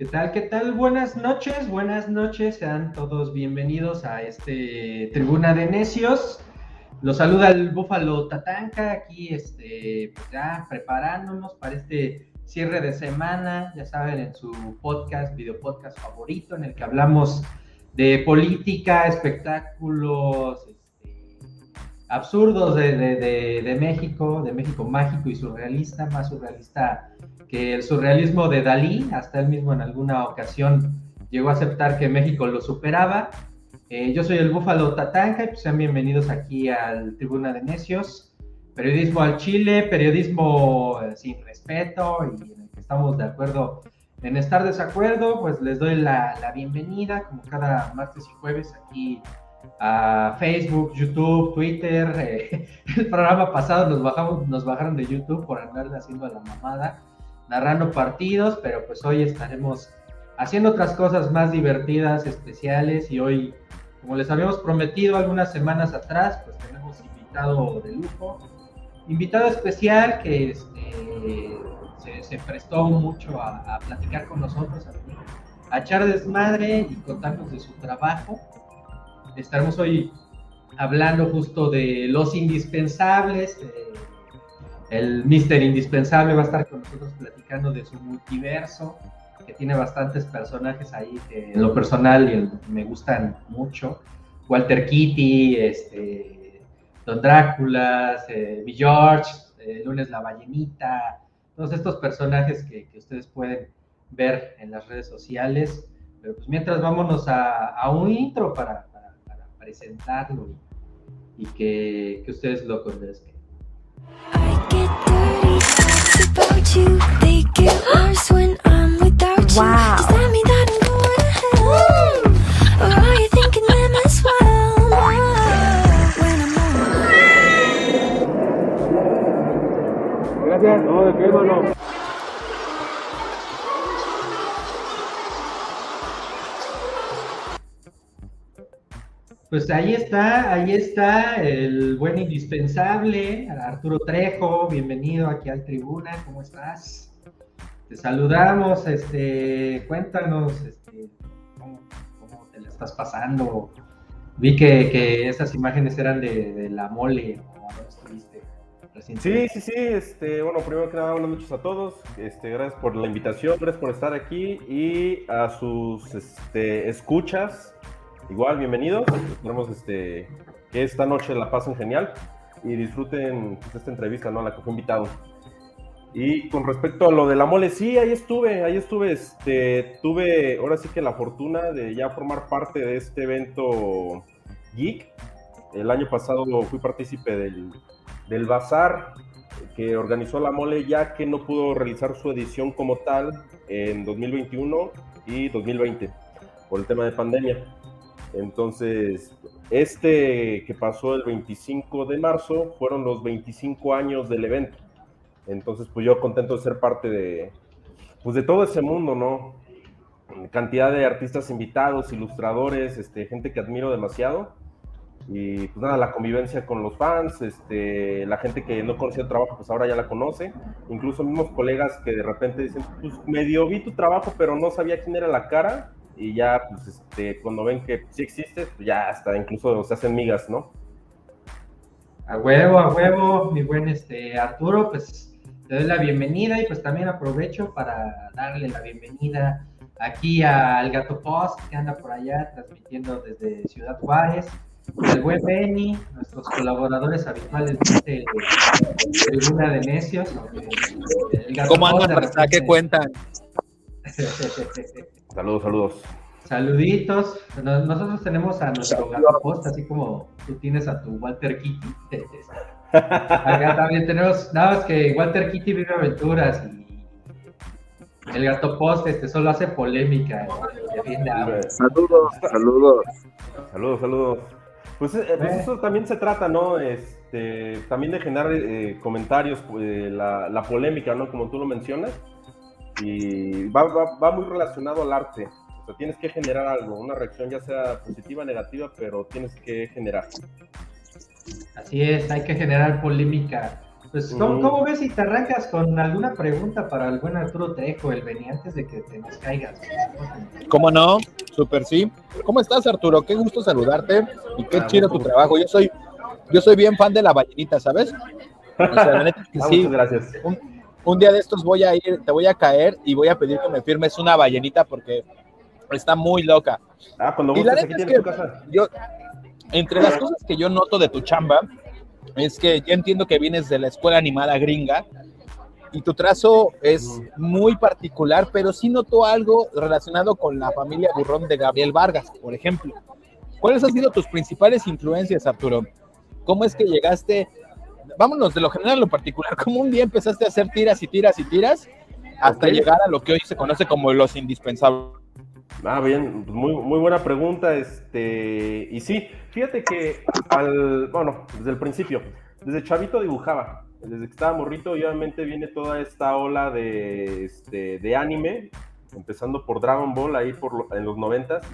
¿Qué tal? ¿Qué tal? Buenas noches, buenas noches. Sean todos bienvenidos a este Tribuna de Necios. Los saluda el Búfalo Tatanca, aquí este, pues ya preparándonos para este cierre de semana, ya saben, en su podcast, video podcast favorito, en el que hablamos de política, espectáculos este, absurdos de, de, México, de México mágico y surrealista, más surrealista que el surrealismo de Dalí, hasta él mismo en alguna ocasión llegó a aceptar que México lo superaba. Eh, yo soy el Búfalo Tatanca y pues sean bienvenidos aquí al Tribuna de Necios. Periodismo al Chile, periodismo eh, sin respeto y en el que estamos de acuerdo en estar desacuerdo, pues les doy la, bienvenida como cada martes y jueves aquí a Facebook, YouTube, Twitter. Eh, el programa pasado nos, bajamos, nos bajaron de YouTube por andarle haciendo la mamada, narrando partidos, pero pues hoy estaremos haciendo otras cosas más divertidas, especiales y hoy como les habíamos prometido algunas semanas atrás, pues tenemos invitado de lujo, invitado especial que este, se, prestó mucho a, platicar con nosotros, a, echar desmadre y contarnos de su trabajo. Estaremos hoy hablando justo de los indispensables. El Mister Indispensable va a estar con nosotros platicando de su multiverso tiene bastantes personajes ahí que en lo personal me gustan mucho. Walter Kitty, este, Don Drácula, eh, George, eh, Lunes la Ballenita, todos estos personajes que, ustedes pueden ver en las redes sociales. Pero pues mientras vámonos a, un intro para, presentarlo y, que, que, ustedes lo conozcan. Wow. Gracias. No, de qué, hermano. Pues ahí está, ahí está el buen indispensable, Arturo Trejo, bienvenido aquí al tribuna, ¿cómo estás? Te saludamos, este, cuéntanos, este, cómo, te la estás pasando. Vi que, esas imágenes eran de, la mole, estuviste Sí, sí, sí, este, bueno, primero que nada, buenas noches a todos, este, gracias por la invitación, gracias por estar aquí y a sus este, escuchas, igual, bienvenidos, esperamos este, que esta noche la pasen genial y disfruten pues, esta entrevista, ¿no? A la que fue invitado. Y con respecto a lo de la mole, sí, ahí estuve, ahí estuve, este, tuve ahora sí que la fortuna de ya formar parte de este evento geek. El año pasado fui partícipe del, del bazar que organizó la mole ya que no pudo realizar su edición como tal en 2021 y 2020 por el tema de pandemia. Entonces, este que pasó el 25 de marzo fueron los 25 años del evento. Entonces, pues yo contento de ser parte de, pues de todo ese mundo, ¿no? Cantidad de artistas invitados, ilustradores, este, gente que admiro demasiado. Y pues nada, la convivencia con los fans, este, la gente que no conocía el trabajo, pues ahora ya la conoce. Incluso mismos colegas que de repente dicen, pues medio vi tu trabajo, pero no sabía quién era la cara. Y ya, pues este, cuando ven que sí existe, pues ya hasta incluso se hacen migas, ¿no? A huevo, a huevo, mi buen este, Arturo, pues te doy la bienvenida y pues también aprovecho para darle la bienvenida aquí al Gato Post que anda por allá transmitiendo desde Ciudad Juárez, el buen Benny, nuestros colaboradores habituales de Tribuna de Necios. ¿Cómo andan? ¿Qué cuentan? saludos, saludos. Saluditos. Nosotros tenemos a nuestro Gato Post, así como tú tienes a tu Walter Kitty. Acá también tenemos, nada más que Walter Kitty vive aventuras y el gato post este solo hace polémica. Saludos, saludos. Saludos, saludos. Pues, eh, pues eso también se trata, ¿no? Este, también de generar eh, comentarios, eh, la, polémica, ¿no? Como tú lo mencionas. Y va, va, va, muy relacionado al arte. O sea, tienes que generar algo, una reacción ya sea positiva, negativa, pero tienes que generar. Así es, hay que generar polémica Pues, ¿cómo, ves si te arrancas con alguna pregunta para el buen Arturo Trejo, el Beni, antes de que te nos caigas? ¿Cómo no? Súper sí. ¿Cómo estás, Arturo? Qué gusto saludarte y qué ah, chido tu trabajo. Yo soy, yo soy bien fan de la ballenita, ¿sabes? O sea, la neta que ah, sí. gracias. Un, día de estos voy a ir, te voy a caer y voy a pedir que me firmes una ballenita porque está muy loca. Ah, cuando y la neta es que yo, entre las cosas que yo noto de tu chamba, es que ya entiendo que vienes de la escuela animada gringa y tu trazo es muy particular, pero sí noto algo relacionado con la familia burrón de Gabriel Vargas, por ejemplo. ¿Cuáles han sido tus principales influencias, Arturo? ¿Cómo es que llegaste, vámonos de lo general a lo particular, cómo un día empezaste a hacer tiras y tiras y tiras hasta llegar a lo que hoy se conoce como los indispensables? Ah, bien, muy, muy buena pregunta. Este, y sí, fíjate que al, bueno, desde el principio, desde chavito dibujaba, desde que estaba morrito, y obviamente viene toda esta ola de, este, de anime, empezando por Dragon Ball ahí por en los noventas,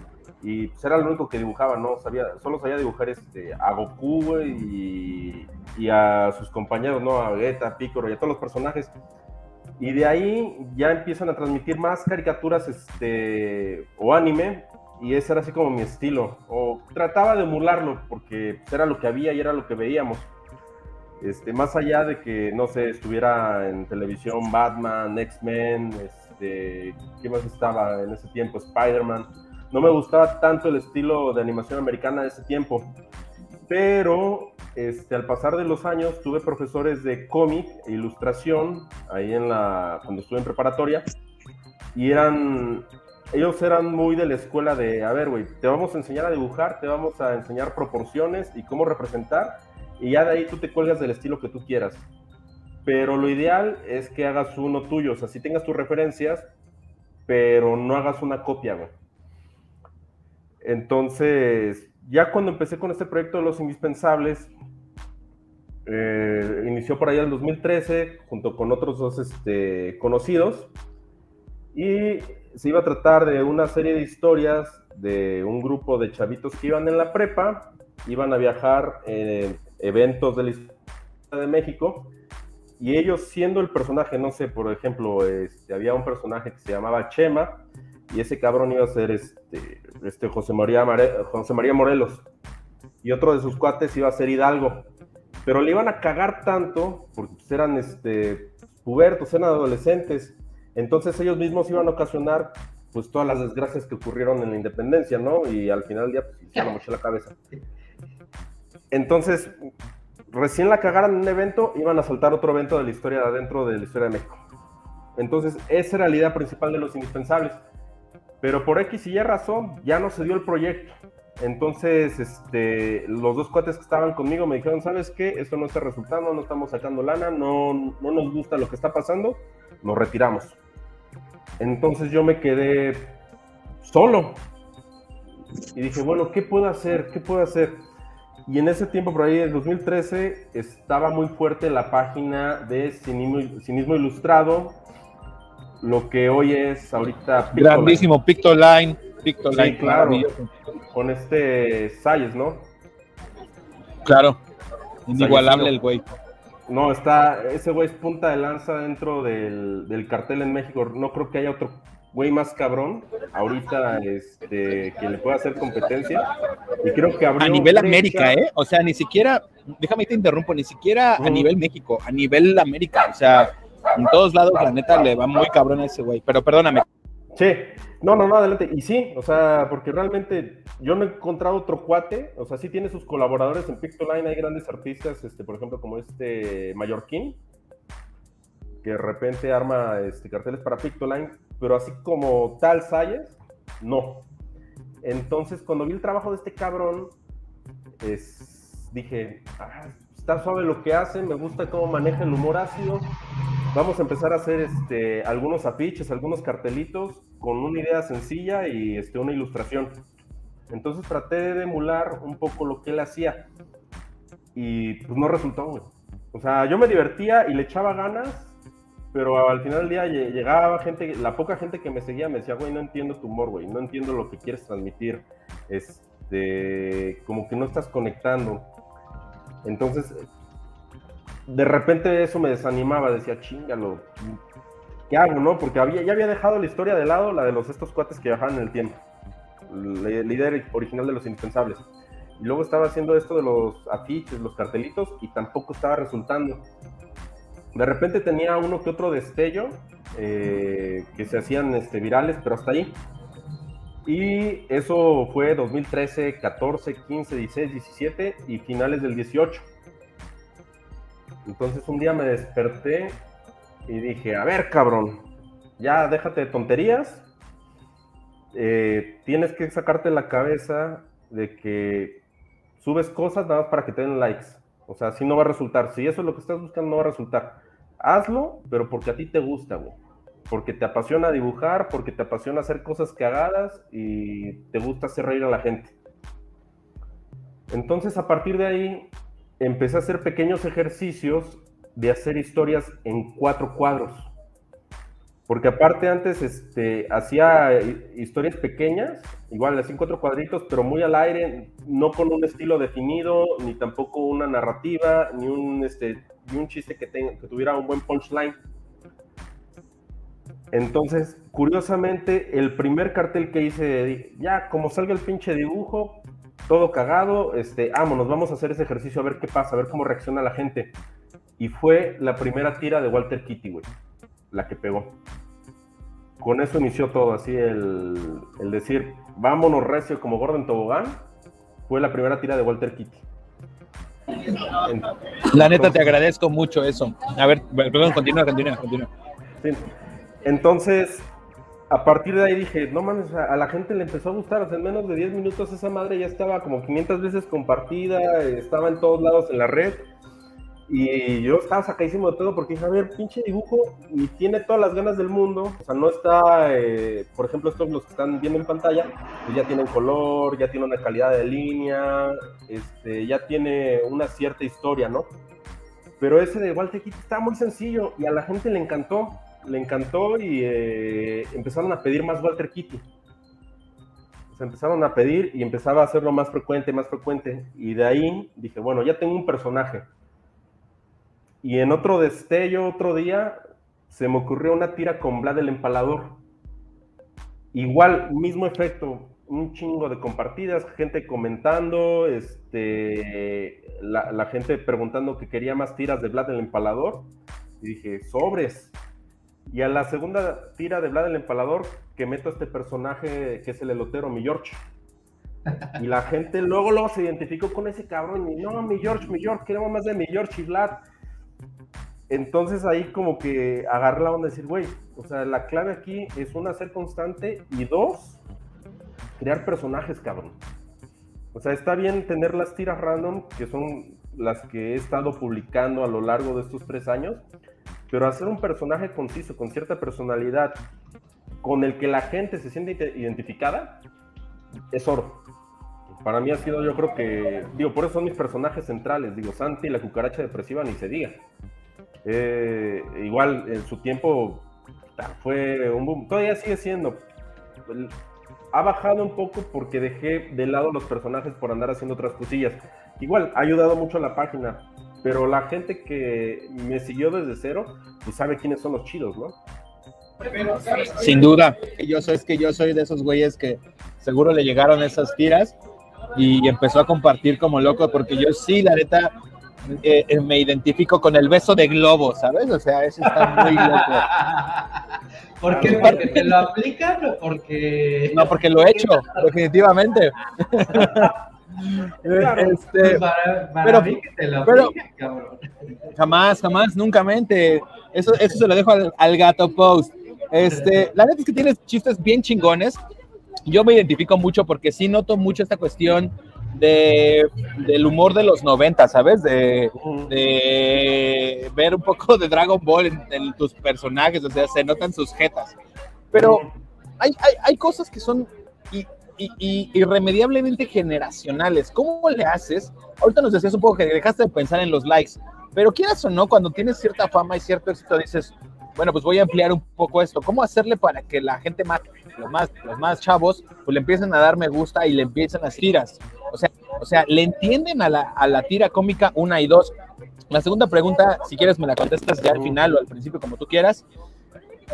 y pues era lo único que dibujaba, ¿no? Sabía, solo sabía dibujar este, a Goku, y, y a sus compañeros, ¿no? A Vegeta, Piccolo y a todos los personajes. Y de ahí ya empiezan a transmitir más caricaturas este, o anime, y ese era así como mi estilo. O trataba de emularlo, porque era lo que había y era lo que veíamos. Este, más allá de que, no sé, estuviera en televisión Batman, X-Men, este, ¿qué más estaba en ese tiempo? Spider-Man. No me gustaba tanto el estilo de animación americana de ese tiempo. Pero este, al pasar de los años tuve profesores de cómic e ilustración ahí en la, cuando estuve en preparatoria y eran, ellos eran muy de la escuela de, a ver, güey, te vamos a enseñar a dibujar, te vamos a enseñar proporciones y cómo representar y ya de ahí tú te cuelgas del estilo que tú quieras. Pero lo ideal es que hagas uno tuyo, o sea, si tengas tus referencias, pero no hagas una copia, güey. Entonces, ya cuando empecé con este proyecto de los indispensables, eh, inició por allá en 2013 junto con otros dos este, conocidos y se iba a tratar de una serie de historias de un grupo de chavitos que iban en la prepa, iban a viajar en eventos de la historia de México y ellos siendo el personaje, no sé, por ejemplo, este, había un personaje que se llamaba Chema y ese cabrón iba a ser este, este José, María José María Morelos y otro de sus cuates iba a ser Hidalgo pero le iban a cagar tanto, porque eran este, pubertos, eran adolescentes, entonces ellos mismos iban a ocasionar pues todas las desgracias que ocurrieron en la independencia, ¿no? Y al final ya pues, se moché la cabeza. Entonces, recién la cagaran en un evento, iban a saltar otro evento de la historia de adentro de la historia de México. Entonces, esa era la idea principal de los indispensables. Pero por X y Y razón, ya no se dio el proyecto. Entonces, este, los dos cuates que estaban conmigo me dijeron, ¿sabes qué? Esto no está resultando, no estamos sacando lana, no, no nos gusta lo que está pasando, nos retiramos. Entonces yo me quedé solo. Y dije, bueno, ¿qué puedo hacer? ¿Qué puedo hacer? Y en ese tiempo, por ahí, en 2013, estaba muy fuerte la página de Cinismo, Cinismo Ilustrado, lo que hoy es ahorita... Grandísimo, Pictoline. Pictoline, claro con este Sayes, ¿no? Claro, inigualable el güey. No, está, ese güey es punta de lanza dentro del, cartel en México. No creo que haya otro güey más cabrón ahorita este, que le pueda hacer competencia. Y creo que A nivel América, ¿eh? O sea, ni siquiera, déjame te interrumpo, ni siquiera a nivel México, a nivel América. O sea, en todos lados, la neta, le va muy cabrón a ese güey. Pero perdóname. Sí, no, no, no, adelante. Y sí, o sea, porque realmente yo no he encontrado otro cuate, o sea, sí tiene sus colaboradores en Pictoline, hay grandes artistas, este, por ejemplo, como este Mallorquín, que de repente arma este, carteles para Pictoline, pero así como tal Sayes, no. Entonces, cuando vi el trabajo de este cabrón, es, dije, ah, está suave lo que hace, me gusta cómo maneja el humor ácido. Vamos a empezar a hacer este, algunos afiches, algunos cartelitos con una idea sencilla y este, una ilustración. Entonces traté de emular un poco lo que él hacía y pues no resultó, güey. O sea, yo me divertía y le echaba ganas, pero al final del día llegaba gente, la poca gente que me seguía me decía, güey, no entiendo tu humor, güey, no entiendo lo que quieres transmitir, este, como que no estás conectando. Entonces, de repente eso me desanimaba, decía, chingalo, ¿qué hago, no? Porque había, ya había dejado la historia de lado, la de los estos cuates que viajaban en el tiempo, la idea original de los indispensables. Y luego estaba haciendo esto de los afiches, los cartelitos, y tampoco estaba resultando. De repente tenía uno que otro destello eh, que se hacían este, virales, pero hasta ahí. Y eso fue 2013, 14, 15, 16, 17 y finales del 18. Entonces un día me desperté y dije, a ver cabrón, ya déjate de tonterías. Eh, tienes que sacarte la cabeza de que subes cosas nada más para que te den likes. O sea, así no va a resultar. Si eso es lo que estás buscando, no va a resultar. Hazlo, pero porque a ti te gusta, güey. Porque te apasiona dibujar, porque te apasiona hacer cosas cagadas y te gusta hacer reír a la gente. Entonces, a partir de ahí, empecé a hacer pequeños ejercicios de hacer historias en cuatro cuadros. Porque aparte antes este, hacía historias pequeñas, igual así en cuatro cuadritos, pero muy al aire, no con un estilo definido, ni tampoco una narrativa, ni un, este, ni un chiste que, tenga, que tuviera un buen punchline. Entonces, curiosamente, el primer cartel que hice, ya como salga el pinche dibujo, todo cagado, este, vámonos, vamos a hacer ese ejercicio a ver qué pasa, a ver cómo reacciona la gente. Y fue la primera tira de Walter Kitty, güey la que pegó. Con eso inició todo, así el, el decir, vámonos recio como Gordon Tobogán, fue la primera tira de Walter Kitty. la neta, te agradezco mucho eso. A ver, perdón, continúa, continúa, continúa. Sí. Entonces, a partir de ahí dije, no mames, a la gente le empezó a gustar, o en menos de 10 minutos esa madre ya estaba como 500 veces compartida, estaba en todos lados en la red, y yo estaba sacadísimo de todo porque dije, a ver, pinche dibujo, y tiene todas las ganas del mundo. O sea, no está, eh, por ejemplo, estos los que están viendo en pantalla, pues ya tienen color, ya tiene una calidad de línea, este, ya tiene una cierta historia, ¿no? Pero ese de Walter Kitty está muy sencillo y a la gente le encantó, le encantó y eh, empezaron a pedir más Walter Kitty. Se empezaron a pedir y empezaba a hacerlo más frecuente, más frecuente. Y de ahí dije, bueno, ya tengo un personaje y en otro destello, otro día, se me ocurrió una tira con Vlad el Empalador. Igual, mismo efecto, un chingo de compartidas, gente comentando, este, la, gente preguntando que quería más tiras de Vlad el Empalador. Y dije, sobres. Y a la segunda tira de Vlad el Empalador, que meto a este personaje que es el elotero, mi George. Y la gente luego, luego se identificó con ese cabrón. Y no, mi George, mi George, queremos más de mi George y Vlad. Entonces ahí como que agarré la onda de decir, güey, o sea, la clave aquí es una, ser constante y dos, crear personajes, cabrón. O sea, está bien tener las tiras random, que son las que he estado publicando a lo largo de estos tres años, pero hacer un personaje conciso, con cierta personalidad, con el que la gente se siente identificada, es oro. Para mí ha sido, yo creo que, digo, por eso son mis personajes centrales, digo, Santi, la cucaracha depresiva, ni se diga. Eh, igual en su tiempo fue un boom. Todavía sigue siendo. Ha bajado un poco porque dejé de lado los personajes por andar haciendo otras cosillas. Igual, ha ayudado mucho a la página, pero la gente que me siguió desde cero, pues sabe quiénes son los chidos, ¿no? Sin duda, yo soy, es que yo soy de esos güeyes que seguro le llegaron esas tiras y empezó a compartir como loco, porque yo sí, la neta, eh, eh, me identifico con el beso de globo, ¿sabes? O sea, eso está muy loco. ¿Por qué? ¿Porque te lo aplican o porque.? No, porque lo he hecho, definitivamente. este, para, pero, mí que te lo aplican, cabrón. Jamás, jamás, nunca mente. Eso, eso se lo dejo al, al gato post. Este, la neta es que tienes chistes bien chingones. Yo me identifico mucho porque sí noto mucho esta cuestión de, del humor de los 90, ¿sabes? De, de, ver un poco de Dragon Ball en, tus personajes, o sea, se notan sus jetas. Pero hay, hay, hay cosas que son y, y, irremediablemente generacionales. ¿Cómo le haces? Ahorita nos decías un poco que dejaste de pensar en los likes, pero quieras o no, cuando tienes cierta fama y cierto éxito, dices, bueno, pues voy a ampliar un poco esto. ¿Cómo hacerle para que la gente más, los más, los más chavos, pues le empiecen a dar me gusta y le empiecen las tiras? O sea, o sea, le entienden a la, a la tira cómica una y dos. La segunda pregunta, si quieres me la contestas ya al final o al principio, como tú quieras.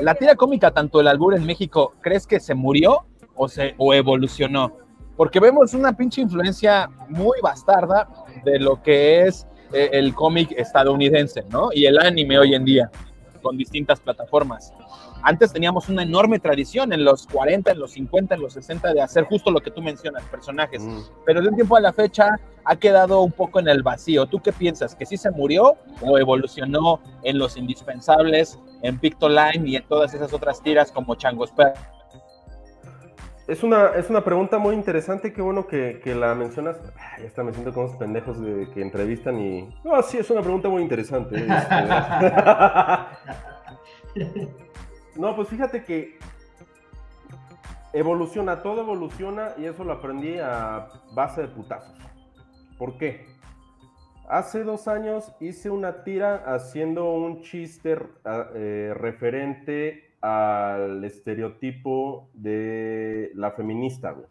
La tira cómica, tanto el albur en México, ¿crees que se murió o, se, o evolucionó? Porque vemos una pinche influencia muy bastarda de lo que es eh, el cómic estadounidense, ¿no? Y el anime hoy en día, con distintas plataformas. Antes teníamos una enorme tradición en los 40, en los 50, en los 60 de hacer justo lo que tú mencionas, personajes. Mm. Pero de un tiempo a la fecha ha quedado un poco en el vacío. ¿Tú qué piensas? ¿Que sí se murió o evolucionó en los indispensables, en Pictoline y en todas esas otras tiras como Changos Perro? Es una, es una pregunta muy interesante, qué bueno que, que la mencionas. Ay, Ya está, me siento como esos pendejos de, que entrevistan y... No, sí, es una pregunta muy interesante. este. no, pues fíjate que evoluciona, todo evoluciona y eso lo aprendí a base de putazos. ¿Por qué? Hace dos años hice una tira haciendo un chiste eh, referente al estereotipo de la feminista, güey.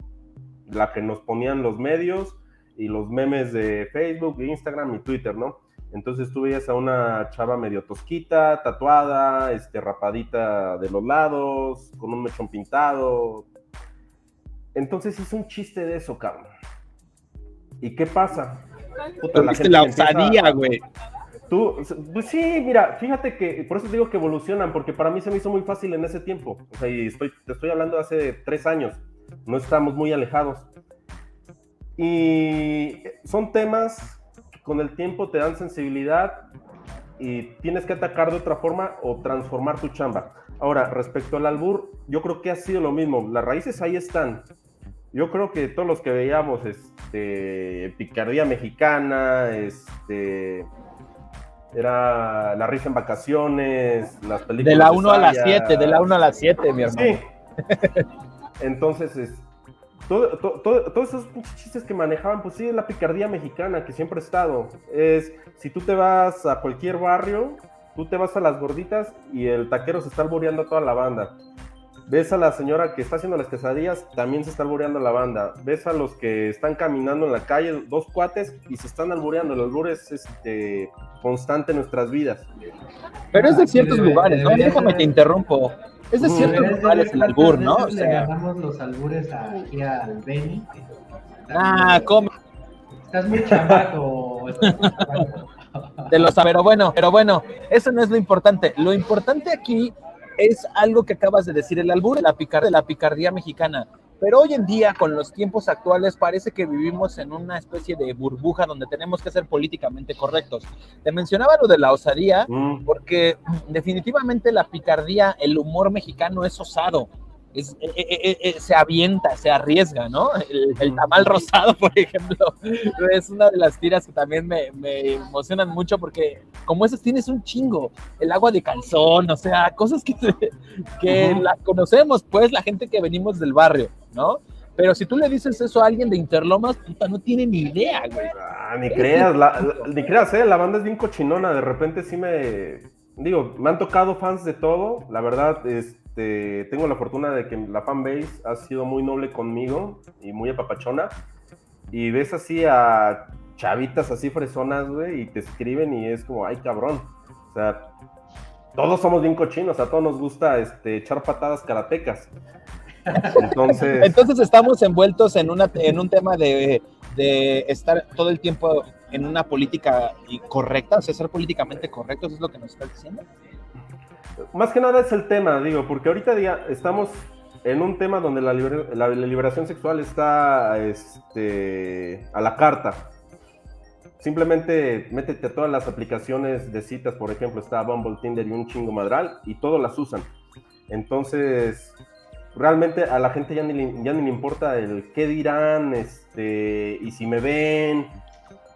La que nos ponían los medios y los memes de Facebook, Instagram y Twitter, ¿no? Entonces tú veías a una chava medio tosquita, tatuada, este, rapadita de los lados, con un mechón pintado. Entonces hice un chiste de eso, cabrón. ¿Y qué pasa? Puta, gente la osadía, güey. Tú, pues sí, mira, fíjate que por eso te digo que evolucionan, porque para mí se me hizo muy fácil en ese tiempo. O sea, y estoy, te estoy hablando de hace tres años. No estamos muy alejados. Y son temas que con el tiempo te dan sensibilidad y tienes que atacar de otra forma o transformar tu chamba. Ahora, respecto al albur, yo creo que ha sido lo mismo. Las raíces ahí están. Yo creo que todos los que veíamos este, Picardía Mexicana, este, era La Risa en Vacaciones, las películas. De la 1 a la Saya. 7, de la 1 a la 7, mi hermano. Sí. Entonces, es, todo- to- todo- todos esos chistes que manejaban, pues sí, es la picardía mexicana que siempre ha estado. Es, si tú te vas a cualquier barrio, tú te vas a las gorditas y el taquero se está alboreando a toda la banda. Ves a la señora que está haciendo las quesadillas, también se está alboreando la banda. Ves a los que están caminando en la calle, dos cuates, y se están alboreando. El albur es este, constante en nuestras vidas. Pero es de ciertos lugares, ¿no? Déjame te interrumpo. Es de ciertos lugares el albur, ¿no? O veces Le sea, agarramos los albures aquí al Benny. ah, come, Estás muy chamaco. estás muy chamaco. de los pero bueno, pero bueno, eso no es lo importante. Lo importante aquí es algo que acabas de decir, el albur de la, picar- de la picardía mexicana. Pero hoy en día, con los tiempos actuales, parece que vivimos en una especie de burbuja donde tenemos que ser políticamente correctos. Te mencionaba lo de la osadía, Mm. porque definitivamente la picardía, el humor mexicano es osado. Es, eh, eh, eh, se avienta, se arriesga, ¿no? El, el tamal rosado, por ejemplo, es una de las tiras que también me, me emocionan mucho porque como esas tienes un chingo, el agua de calzón, o sea, cosas que, que las conocemos, pues la gente que venimos del barrio, ¿no? Pero si tú le dices eso a alguien de Interlomas, puta, no tiene ni idea, güey. Ah, ni creas, la- la- ni creas, ¿eh? La banda es bien cochinona. De repente sí me. Digo, me han tocado fans de todo. La verdad, este, tengo la fortuna de que la fanbase ha sido muy noble conmigo y muy apapachona. Y ves así a chavitas así fresonas, güey, y te escriben y es como, ay, cabrón. O sea, todos somos bien cochinos, a todos nos gusta este, echar patadas karatecas. Entonces. Estamos envueltos en, una, en un tema de, de estar todo el tiempo en una política correcta, o sea, ser políticamente correctos, ¿eso es lo que nos estás diciendo? Más que nada es el tema, digo, porque ahorita día estamos en un tema donde la, liber- la- liberación sexual está este, a la carta. Simplemente métete a todas las aplicaciones de citas, por ejemplo, está Bumble, Tinder y un chingo madral, y todos las usan. Entonces, realmente a la gente ya ni, le- ya ni le importa el qué dirán, este, y si me ven,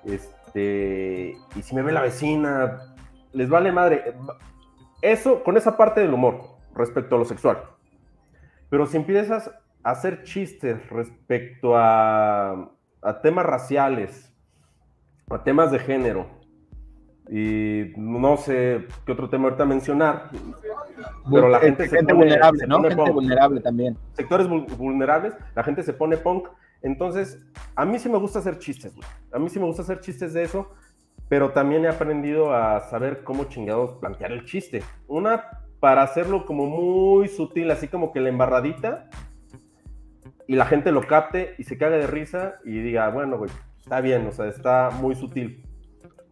este, y si me ve la vecina, les vale madre. Eso, con esa parte del humor respecto a lo sexual. Pero si empiezas a hacer chistes respecto a, a temas raciales, a temas de género, y no sé qué otro tema ahorita mencionar, pero la gente, se pone- vulnerable, se ¿no? pone Gente punk. vulnerable también. sectores vul- vulnerables, la gente se pone punk. Entonces, a mí sí me gusta hacer chistes, güey. A mí sí me gusta hacer chistes de eso, pero también he aprendido a saber cómo chingados plantear el chiste. Una, para hacerlo como muy sutil, así como que la embarradita, y la gente lo capte y se cague de risa y diga, bueno, güey, está bien, o sea, está muy sutil.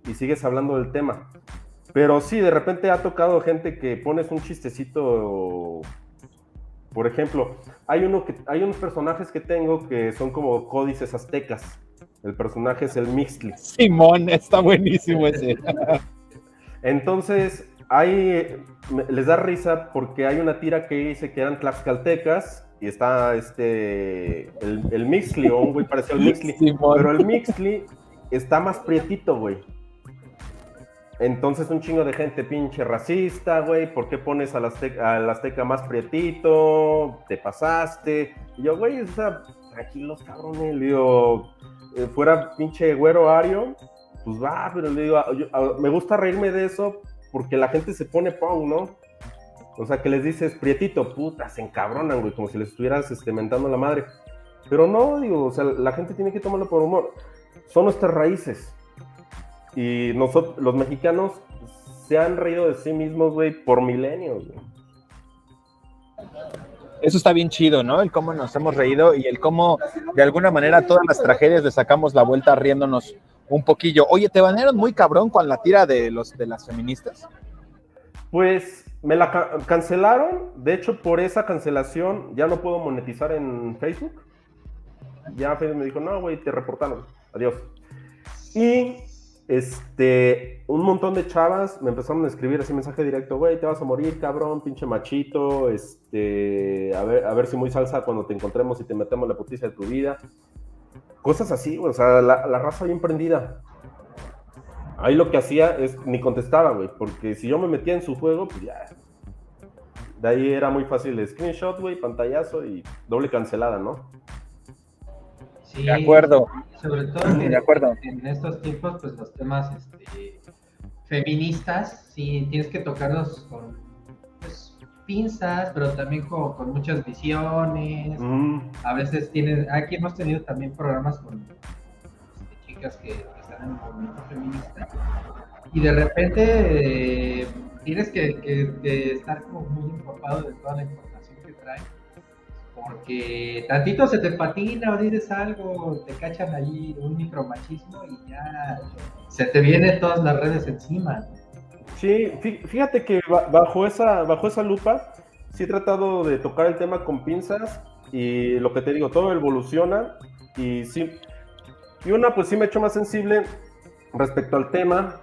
Y sigues hablando del tema. Pero sí, de repente ha tocado gente que pones un chistecito. Por ejemplo, hay, uno que, hay unos personajes que tengo que son como códices aztecas. El personaje es el Mixtli. Simón, está buenísimo ese. Entonces, hay, les da risa porque hay una tira que dice que eran tlaxcaltecas y está este, el, el Mixtli, o un güey parecido al Mixtli. Pero el Mixtli está más prietito, güey. Entonces un chingo de gente pinche racista, güey, ¿por qué pones al azteca, al azteca más prietito? Te pasaste. Y yo, güey, o sea, tranquilos, cabrones, digo, eh, fuera pinche güero ario, pues va, pero le digo, me gusta reírme de eso porque la gente se pone pong, ¿no? O sea, que les dices, prietito, puta, se encabronan, güey, como si les estuvieras este, mentando la madre. Pero no, digo, o sea, la gente tiene que tomarlo por humor. Son nuestras raíces. Y nosotros, los mexicanos, se han reído de sí mismos, güey, por milenios, güey. Eso está bien chido, ¿no? El cómo nos hemos reído y el cómo, de alguna manera, todas las tragedias le sacamos la vuelta riéndonos un poquillo. Oye, ¿te banearon muy cabrón con la tira de, los, de las feministas? Pues me la cancelaron. De hecho, por esa cancelación ya no puedo monetizar en Facebook. Ya Facebook me dijo, no, güey, te reportaron. Adiós. Y este, un montón de chavas me empezaron a escribir ese mensaje directo, güey, te vas a morir, cabrón, pinche machito, este, a ver, a ver si muy salsa cuando te encontremos y te metemos la puticia de tu vida. Cosas así, o sea, la, la raza bien prendida. Ahí lo que hacía es ni contestaba, güey, porque si yo me metía en su juego, pues ya. De ahí era muy fácil screenshot, güey, pantallazo y doble cancelada, ¿no? De acuerdo. Sobre todo en, de acuerdo. en estos tiempos, pues los temas este, feministas, sí, tienes que tocarlos con pues, pinzas, pero también con, muchas visiones. A veces tienes, aquí hemos tenido también programas con este, chicas que, están en el movimiento feminista. Y de repente eh, tienes que, que estar como muy empapado de toda la información que porque tantito se te patina o dices algo, te cachan ahí un micromachismo y ya se te vienen todas las redes encima. Sí, fíjate que bajo esa, bajo esa lupa sí he tratado de tocar el tema con pinzas y lo que te digo, todo evoluciona y sí, y una pues sí me he hecho más sensible respecto al tema,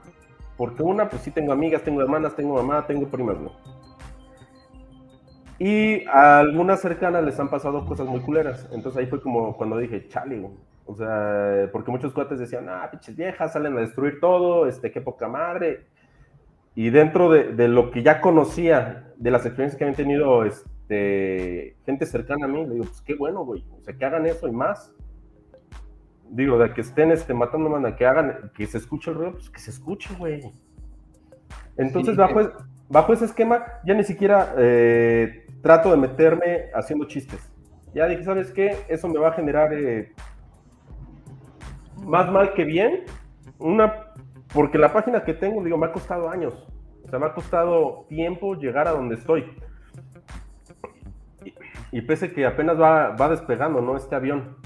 porque una pues sí tengo amigas, tengo hermanas, tengo mamá, tengo primas, ¿no? Y a algunas cercanas les han pasado cosas muy culeras. Entonces ahí fue como cuando dije, chale, o sea, porque muchos cuates decían, ah, pinches viejas, salen a destruir todo, este, qué poca madre. Y dentro de, de, lo que ya conocía, de las experiencias que habían tenido este, gente cercana a mí, le digo, pues qué bueno, güey, o sea, que hagan eso y más. Digo, de que estén este, matando, man, que hagan, que se escuche el ruido, pues que se escuche, güey. Entonces, bajo, bajo ese esquema, ya ni siquiera eh, trato de meterme haciendo chistes. Ya dije, ¿sabes qué? Eso me va a generar eh, más mal que bien. Una, porque la página que tengo, digo, me ha costado años. O sea, me ha costado tiempo llegar a donde estoy. Y, pese que apenas va, va, despegando, ¿no? Este avión.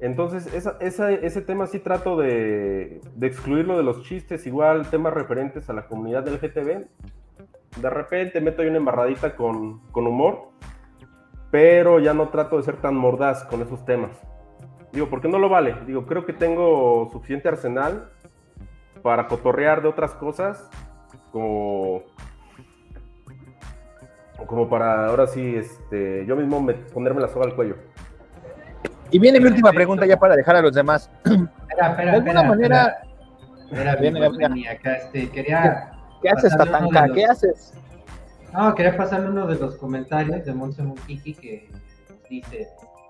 Entonces, ese tema sí trato de, de excluirlo de los chistes, igual temas referentes a la comunidad del GTV de repente meto ahí una embarradita con, humor, pero ya no trato de ser tan mordaz con esos temas. Digo, porque no lo vale. Digo, creo que tengo suficiente arsenal para cotorrear de otras cosas, como, como para ahora sí, este, yo mismo ponerme la soga al cuello. Y viene mi última pregunta ya para dejar a los demás. Espera, espera, de alguna manera... Espera, viene, acá, este, quería ¿Qué haces, Tatanka? ¿Qué haces? No, quería pasarle uno de los comentarios de Monse Mukiki que dice: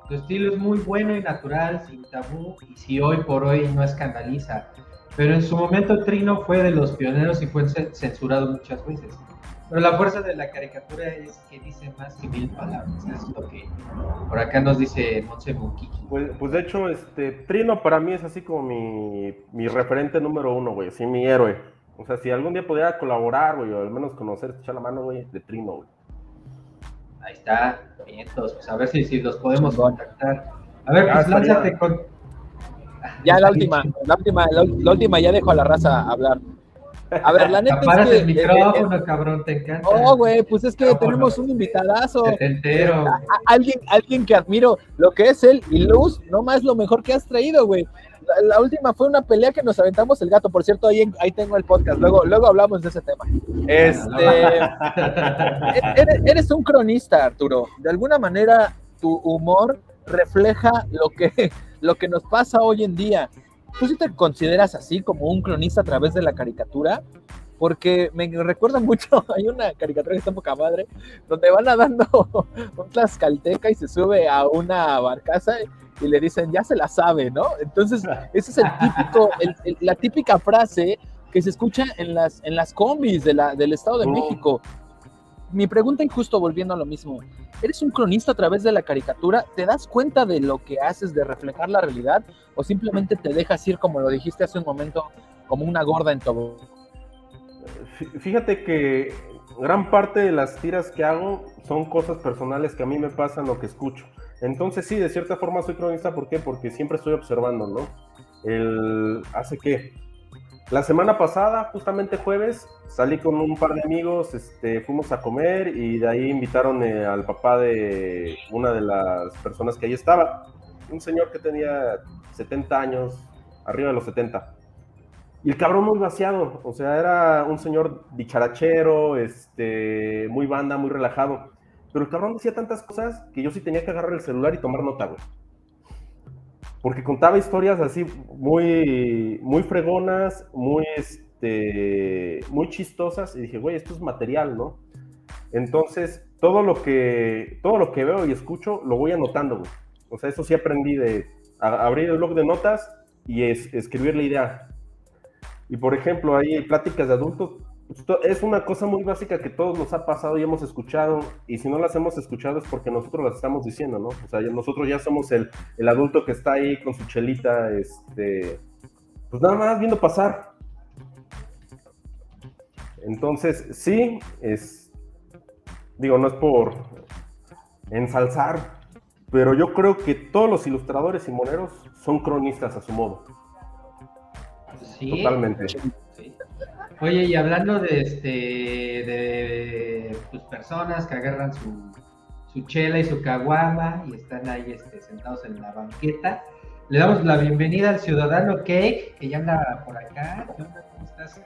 Tu estilo es muy bueno y natural, sin tabú, y si hoy por hoy no escandaliza. Pero en su momento Trino fue de los pioneros y fue censurado muchas veces. Pero la fuerza de la caricatura es que dice más que mil palabras. Es lo que por acá nos dice Monse Monquiqui. Pues, pues de hecho, este, Trino para mí es así como mi, mi referente número uno, güey, así mi héroe. O sea, si algún día pudiera colaborar, güey, o al menos conocer, echar la mano, güey, de Trino, güey. Ahí está, bien, entonces, pues a ver si, si los podemos contactar. A ver, pues lánzate con. Ya la última, la última, la, la última ya dejo a la raza hablar. A ver, la neta es que... el micrófono, cabrón, te encanta. Oh, güey, pues es que tenemos un invitadazo. Te entero. A- alguien, alguien que admiro lo que es él y Luz, no más lo mejor que has traído, güey. La, la última fue una pelea que nos aventamos el gato, por cierto, ahí, en- ahí tengo el podcast, luego, luego hablamos de ese tema. Este, eres, eres un cronista, Arturo. De alguna manera, tu humor refleja lo que, lo que nos pasa hoy en día. ¿Tú sí te consideras así como un cronista a través de la caricatura? Porque me recuerda mucho, hay una caricatura que está en poca madre, donde van nadando un tlaxcalteca y se sube a una barcaza y le dicen, ya se la sabe, ¿no? Entonces, ese es el típico, el- el- la típica frase que se escucha en las, en las combis de la, del Estado de Oh. México. Mi pregunta, y justo volviendo a lo mismo, ¿eres un cronista a través de la caricatura? ¿Te das cuenta de lo que haces, de reflejar la realidad? ¿O simplemente te dejas ir, como lo dijiste hace un momento, como una gorda en todo? Fí- Fíjate que gran parte de las tiras que hago son cosas personales que a mí me pasan o que escucho. Entonces sí, de cierta forma soy cronista, ¿por qué? Porque siempre estoy observando, ¿no? El, ¿Hace qué? La semana pasada, justamente jueves, salí con un par de amigos, este, fuimos a comer y de ahí invitaron eh, al papá de una de las personas que ahí estaba. Un señor que tenía 70 años, arriba de los 70. Y el cabrón muy vaciado, o sea, era un señor dicharachero, este, muy banda, muy relajado. Pero el cabrón decía tantas cosas que yo sí tenía que agarrar el celular y tomar nota, güey. Porque contaba historias así muy, muy fregonas, muy, este, muy chistosas. Y dije, güey, esto es material, ¿no? Entonces, todo lo que, todo lo que veo y escucho lo voy anotando, güey. O sea, eso sí aprendí de abrir el blog de notas y es- escribir la idea. Y por ejemplo, hay pláticas de adultos. Es una cosa muy básica que todos nos ha pasado y hemos escuchado. Y si no las hemos escuchado es porque nosotros las estamos diciendo, ¿no? O sea, nosotros ya somos el, el adulto que está ahí con su chelita, este, pues nada más viendo pasar. Entonces, sí, es, digo, no es por ensalzar, pero yo creo que todos los ilustradores y moneros son cronistas a su modo. Sí. Totalmente. Oye, y hablando de este de pues, personas que agarran su, su chela y su caguama y están ahí este, sentados en la banqueta, le damos la bienvenida al ciudadano Cake, que ya anda por acá. ¿Qué onda? ¿Cómo estás?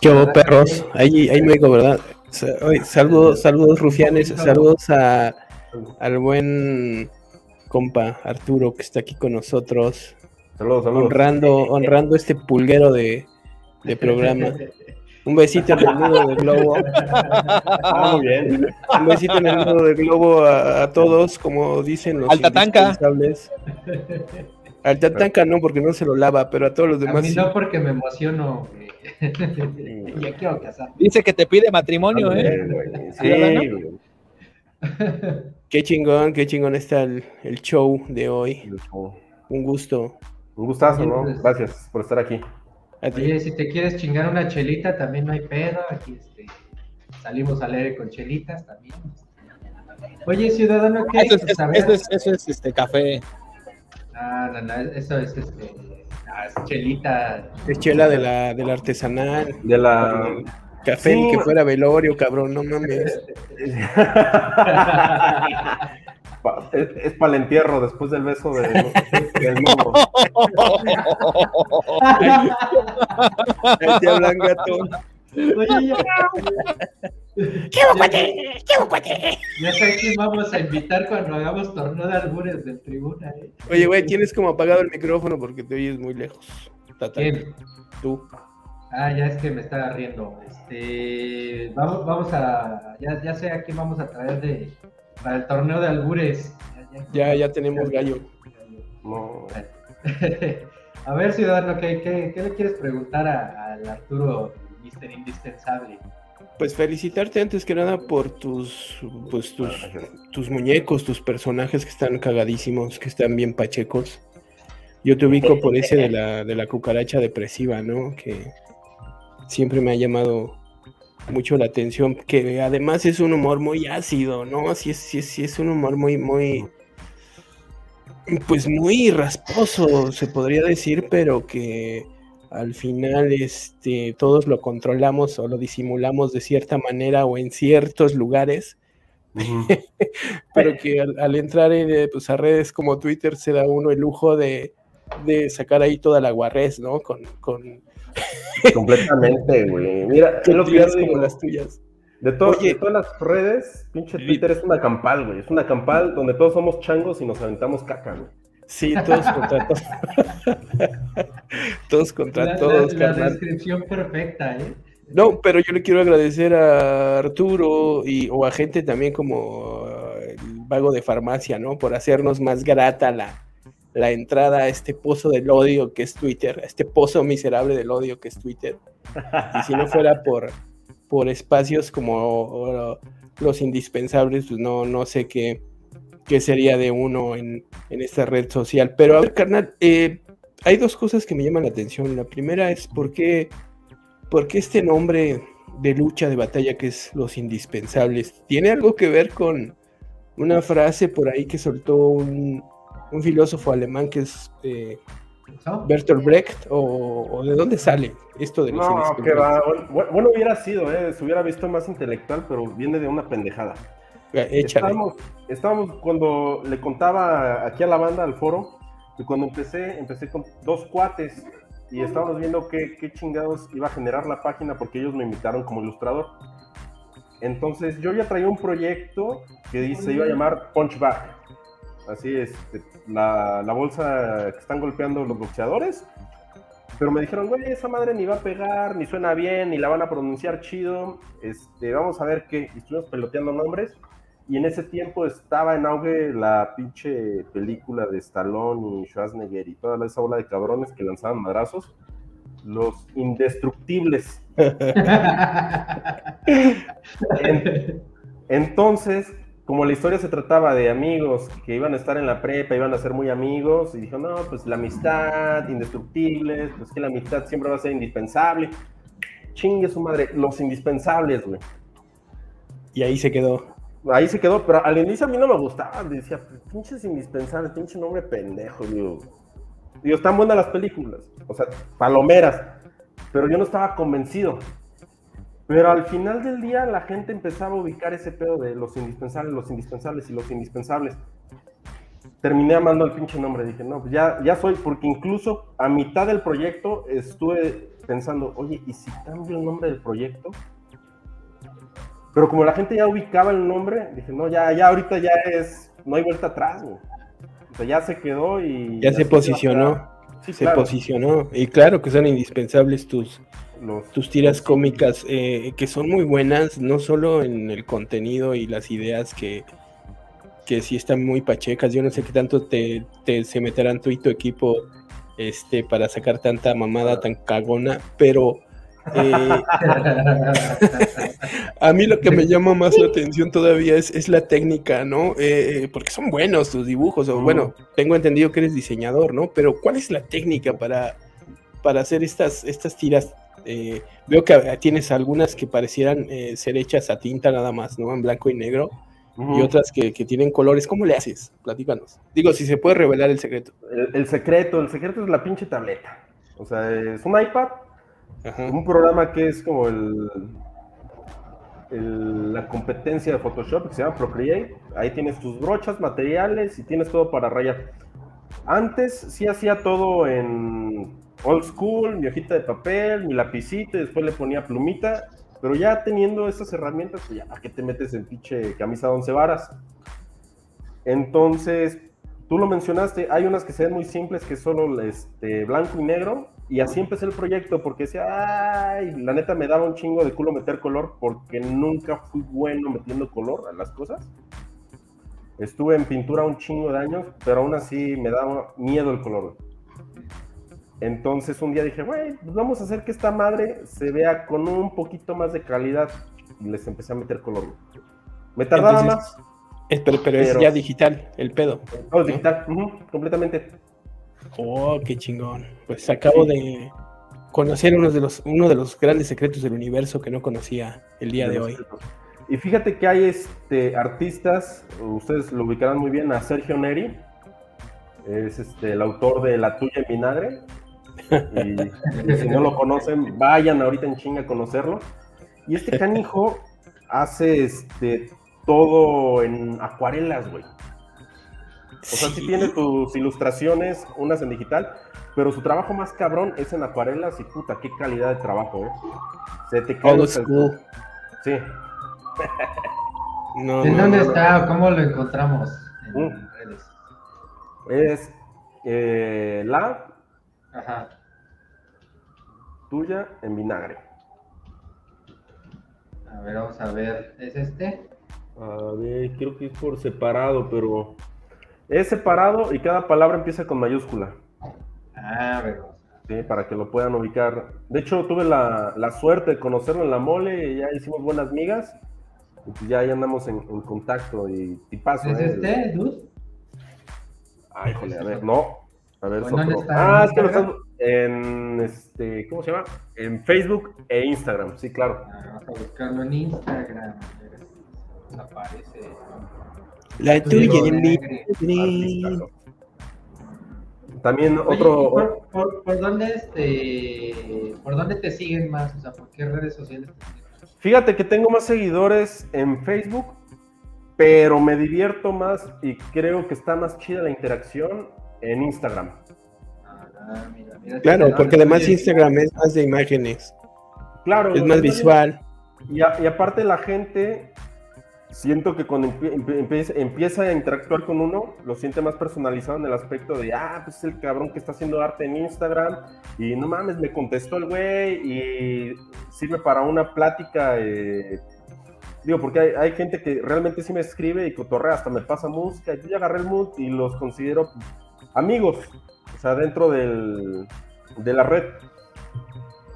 ¿Qué hubo, perros? Ahí, ahí luego, ¿verdad? Saludos, saludos, rufianes. Saludos a, al buen compa Arturo que está aquí con nosotros, Saludos, saludos. honrando, honrando este pulguero de, de programa. Un besito en el nudo del globo. Ah, muy bien. Un besito en el nudo del globo a, a todos, como dicen los Al Tatanka. indispensables. Al Tatanka no, porque no se lo lava, pero a todos los A demás mí sí. no porque me emociono, güey. ya quiero casar. Dice que te pide matrimonio, ¿eh? Güey. Sí. Qué chingón, qué chingón está el, el show de hoy. Un gusto. Un gustazo, ¿no? Gracias por estar aquí. Oye, si te quieres chingar una chelita, también no hay pedo. Aquí este, salimos al aire con chelitas también. Oye, ciudadano Ah, Eso es, a eso es, eso es este café. No, no, no, eso es este. ah, chelita. Es chela de la, de la artesanal. De la. Café Sí. ni que fuera velorio, cabrón, no mames. Pa- es, es para el entierro después del beso de, del nudo. Ahí te hablan, gato. Oye, ya. Ya sé a quién vamos a invitar cuando hagamos torneo de albures del tribuna, ¿eh? Oye, güey, tienes como apagado el micrófono porque te oyes muy lejos. Tata, ¿Quién? Tú. Ah, ya es que me estaba riendo. Este, vamos, vamos a, ya, ya sé a quién vamos a traer de para el torneo de albures. Ya, ya tenemos gallo. No, A ver, ciudadano, ¿qué, qué, qué le quieres preguntar a- al Arturo, Mister Indispensable? pues felicitarte antes que nada por tus, pues, tus, tus muñecos, tus personajes que están cagadísimos, que están bien pachecos. Yo te ubico por ese de la, de la cucaracha depresiva, ¿no? Que siempre me ha llamado mucho la atención, que además es un humor muy ácido, ¿no? Sí es, sí sí es un humor muy, muy, pues muy rasposo, se podría decir, pero que al final este, todos lo controlamos o lo disimulamos de cierta manera o en ciertos lugares. pero que al, entrar en, pues, a redes como Twitter se da uno el lujo de, de sacar ahí toda la guarrez, ¿no? Con, con... Completamente, güey. Mira, es lo que yo digo, las tuyas. De, todas las redes, pinche Twitter es una campal, güey. Es una campal donde todos somos changos y nos aventamos caca, güey. Sí, todos contra todos. todos contra todos, la, la descripción perfecta, ¿eh? No, pero yo le quiero agradecer a Arturo y, o a gente también como el vago de farmacia, ¿no? Por hacernos más grata la, la entrada a este pozo del odio que es Twitter, a este pozo miserable del odio que es Twitter. Y si no fuera por, por espacios como los indispensables, pues no, no sé qué, qué sería de uno en, esta red social. Pero a ver, carnal, eh, hay dos cosas que me llaman la atención. La primera es por qué, por qué este nombre de lucha, de batalla que es los indispensables, tiene algo que ver con una frase por ahí que soltó un, un filósofo alemán que es eh, Bertolt Brecht, o, de dónde sale esto de los No, que va. Bueno, hubiera sido, eh, se hubiera visto más intelectual, pero viene de una pendejada. Estábamos, estábamos, cuando le contaba aquí a la banda, al foro, que cuando empecé, empecé con dos cuates y estábamos viendo qué, qué chingados iba a generar la página porque ellos me invitaron como ilustrador. Entonces yo ya traía un proyecto que se iba a llamar Punchback. Así es, la, la bolsa que están golpeando los boxeadores. Pero me dijeron, güey, esa madre ni va a pegar, ni suena bien, ni la van a pronunciar chido. Este, vamos a ver qué. Y estuvimos peloteando nombres. Y en ese tiempo estaba en auge la pinche película de Stallone y Schwarzenegger y toda esa ola de cabrones que lanzaban madrazos. Los indestructibles. Entonces, como la historia se trataba de amigos que iban a estar en la prepa, iban a ser muy amigos, y dijo, no, pues la amistad, indestructibles, pues que la amistad siempre va a ser indispensable. Chingue su madre, los indispensables, güey. Y ahí se quedó. Ahí se quedó, pero al inicio a mí no me gustaba, decía, pinches indispensables, pinche nombre pendejo, digo. Digo, están buenas las películas, o sea, palomeras, pero yo no estaba convencido. Pero al final del día la gente empezaba a ubicar ese pedo de los indispensables, los indispensables y los indispensables. Terminé amando el pinche nombre, dije, no, pues ya, ya soy, porque incluso a mitad del proyecto estuve pensando, oye, ¿y si cambio el nombre del proyecto? Pero como la gente ya ubicaba el nombre, dije, no, ya, ya ahorita ya es, no hay vuelta atrás, güey. O sea, ya se quedó y... Ya, se posicionó. Sí, se posicionó. Y claro que son indispensables tus, tus tiras cómicas, eh, que son muy buenas, no solo en el contenido y las ideas que, que sí están muy pachecas. Yo no sé qué tanto te, se meterán tú y tu equipo este, para sacar tanta mamada tan cagona, pero eh, a mí lo que me llama más la atención todavía es, es la técnica, ¿no? Eh, porque son buenos tus dibujos, o bueno, tengo entendido que eres diseñador, ¿no? Pero ¿cuál es la técnica para, para hacer estas, estas tiras eh, veo que tienes algunas que parecieran eh, ser hechas a tinta nada más, ¿no? En blanco y negro. Y otras que, tienen colores. ¿Cómo le haces? Platícanos. Digo, si se puede revelar el secreto. El, secreto, el secreto es la pinche tableta. O sea, es un iPad, un programa que es como el, la competencia de Photoshop que se llama Procreate. Ahí tienes tus brochas, materiales y tienes todo para rayar. Antes sí hacía todo en old school, mi hojita de papel, mi lapicito, y después le ponía plumita, pero ya teniendo estas herramientas, pues ya, ¿a qué te metes en pinche camisa de once varas? Entonces, tú lo mencionaste, hay unas que se ven muy simples, que es solo este, blanco y negro, y así empecé el proyecto, porque decía, ay, la neta me daba un chingo de culo meter color, porque nunca fui bueno metiendo color a las cosas. Estuve en pintura un chingo de años, pero aún así me daba miedo el color. Entonces un día dije, güey, pues vamos a hacer que esta madre se vea con un poquito más de calidad. les empecé a meter color. Me tardaba Entonces- más. Es- pero, pero es ya digital, el pedo. Todo es digital, completamente. Oh, qué chingón. Pues acabo de conocer uno de los, uno de los grandes secretos del universo que no conocía el día de hoy. Y fíjate que hay este, artistas, ustedes lo ubicarán muy bien, a Sergio Neri, es este, el autor de La tuya en vinagre. Y, si no lo conocen, vayan ahorita en chinga a conocerlo. Y este canijo hace este, todo en acuarelas, güey. O sea, sí Sí. tiene tus ilustraciones, unas en digital, pero su trabajo más cabrón es en acuarelas y puta, qué calidad de trabajo, ¿eh? Se te el. Sí. No, ¿En no, dónde no, está? ¿Cómo lo encontramos? En Mm. redes. Es eh, la Ajá. tuya en vinagre. A ver, vamos a ver. ¿Es este? A ver, creo que es por separado, pero es separado y cada palabra empieza con mayúscula. Ah, a- ¿sí? Para que lo puedan ubicar. De hecho, tuve la, la suerte de conocerlo en la mole y ya hicimos buenas migas. Y pues ya ahí andamos en, en contacto y, y paso. ¿Es ¿eh? este, Dude? Ay, híjole, a ver, no. A ver, es ¿En dónde está? Ah, es que lo estás en este, ¿cómo se llama? En Facebook e Instagram, sí, claro. Ah, vamos a buscarlo en Instagram. a ver si nos aparece. La Tú tuya mi. También otro, ¿y por, por, por dónde este, por dónde te siguen más? O sea, ¿por qué redes sociales te siguen? Fíjate que tengo más seguidores en Facebook, pero me divierto más y creo que está más chida la interacción en Instagram. Ah, mira, mira. Claro, porque además Instagram es más de imágenes, Claro. es más visual. Y, a- y aparte la gente, siento que cuando empie- empie- empieza, empieza a interactuar con uno, lo siente más personalizado en el aspecto de, ah, pues es el cabrón que está haciendo arte en Instagram y no mames, me contestó el güey y sirve para una plática. eh, Digo, porque hay, hay gente que realmente sí me escribe y cotorrea, hasta me pasa música. y Yo ya agarré el mood y los considero amigos, o sea, dentro del, de la red.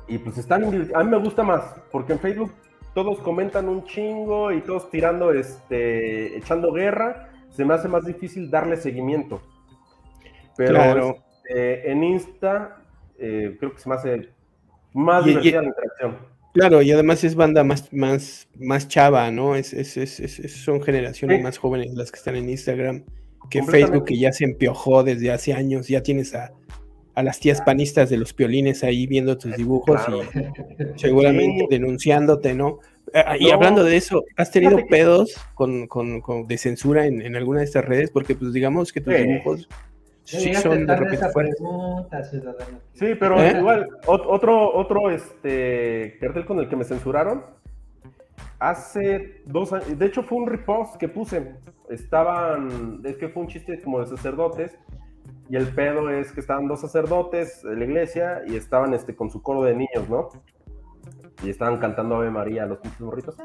Y pues están, a mí me gusta más, porque en Facebook todos comentan un chingo y todos tirando, este, echando guerra, se me hace más difícil darle seguimiento. Pero Claro. este, en Insta eh, creo que se me hace más Y- y- divertida la interacción. Claro, y además es banda más, más, más chava, ¿no? Es, es, es- es- es- son generaciones Sí. más jóvenes las que están en Instagram que. Facebook, que ya se empiojó desde hace años. Ya tienes a, a las tías panistas de los piolines ahí viendo tus dibujos Claro. y seguramente Sí. denunciándote, ¿no? Ah, Y No. hablando de eso, ¿has tenido Fíjate que- pedos con, con- con- de censura en, en alguna de estas redes? Porque pues digamos que tus Sí. dibujos sí son de repente pregunta. Sí, pero ¿Eh? igual, ot- otro, otro este, cartel con el que me censuraron, hace dos años, de hecho fue un repost que puse, estaban, es que fue un chiste como de sacerdotes, y el pedo es que estaban dos sacerdotes en la iglesia y estaban este, con su coro de niños, ¿no? Y estaban cantando Ave María, los pinches morritos.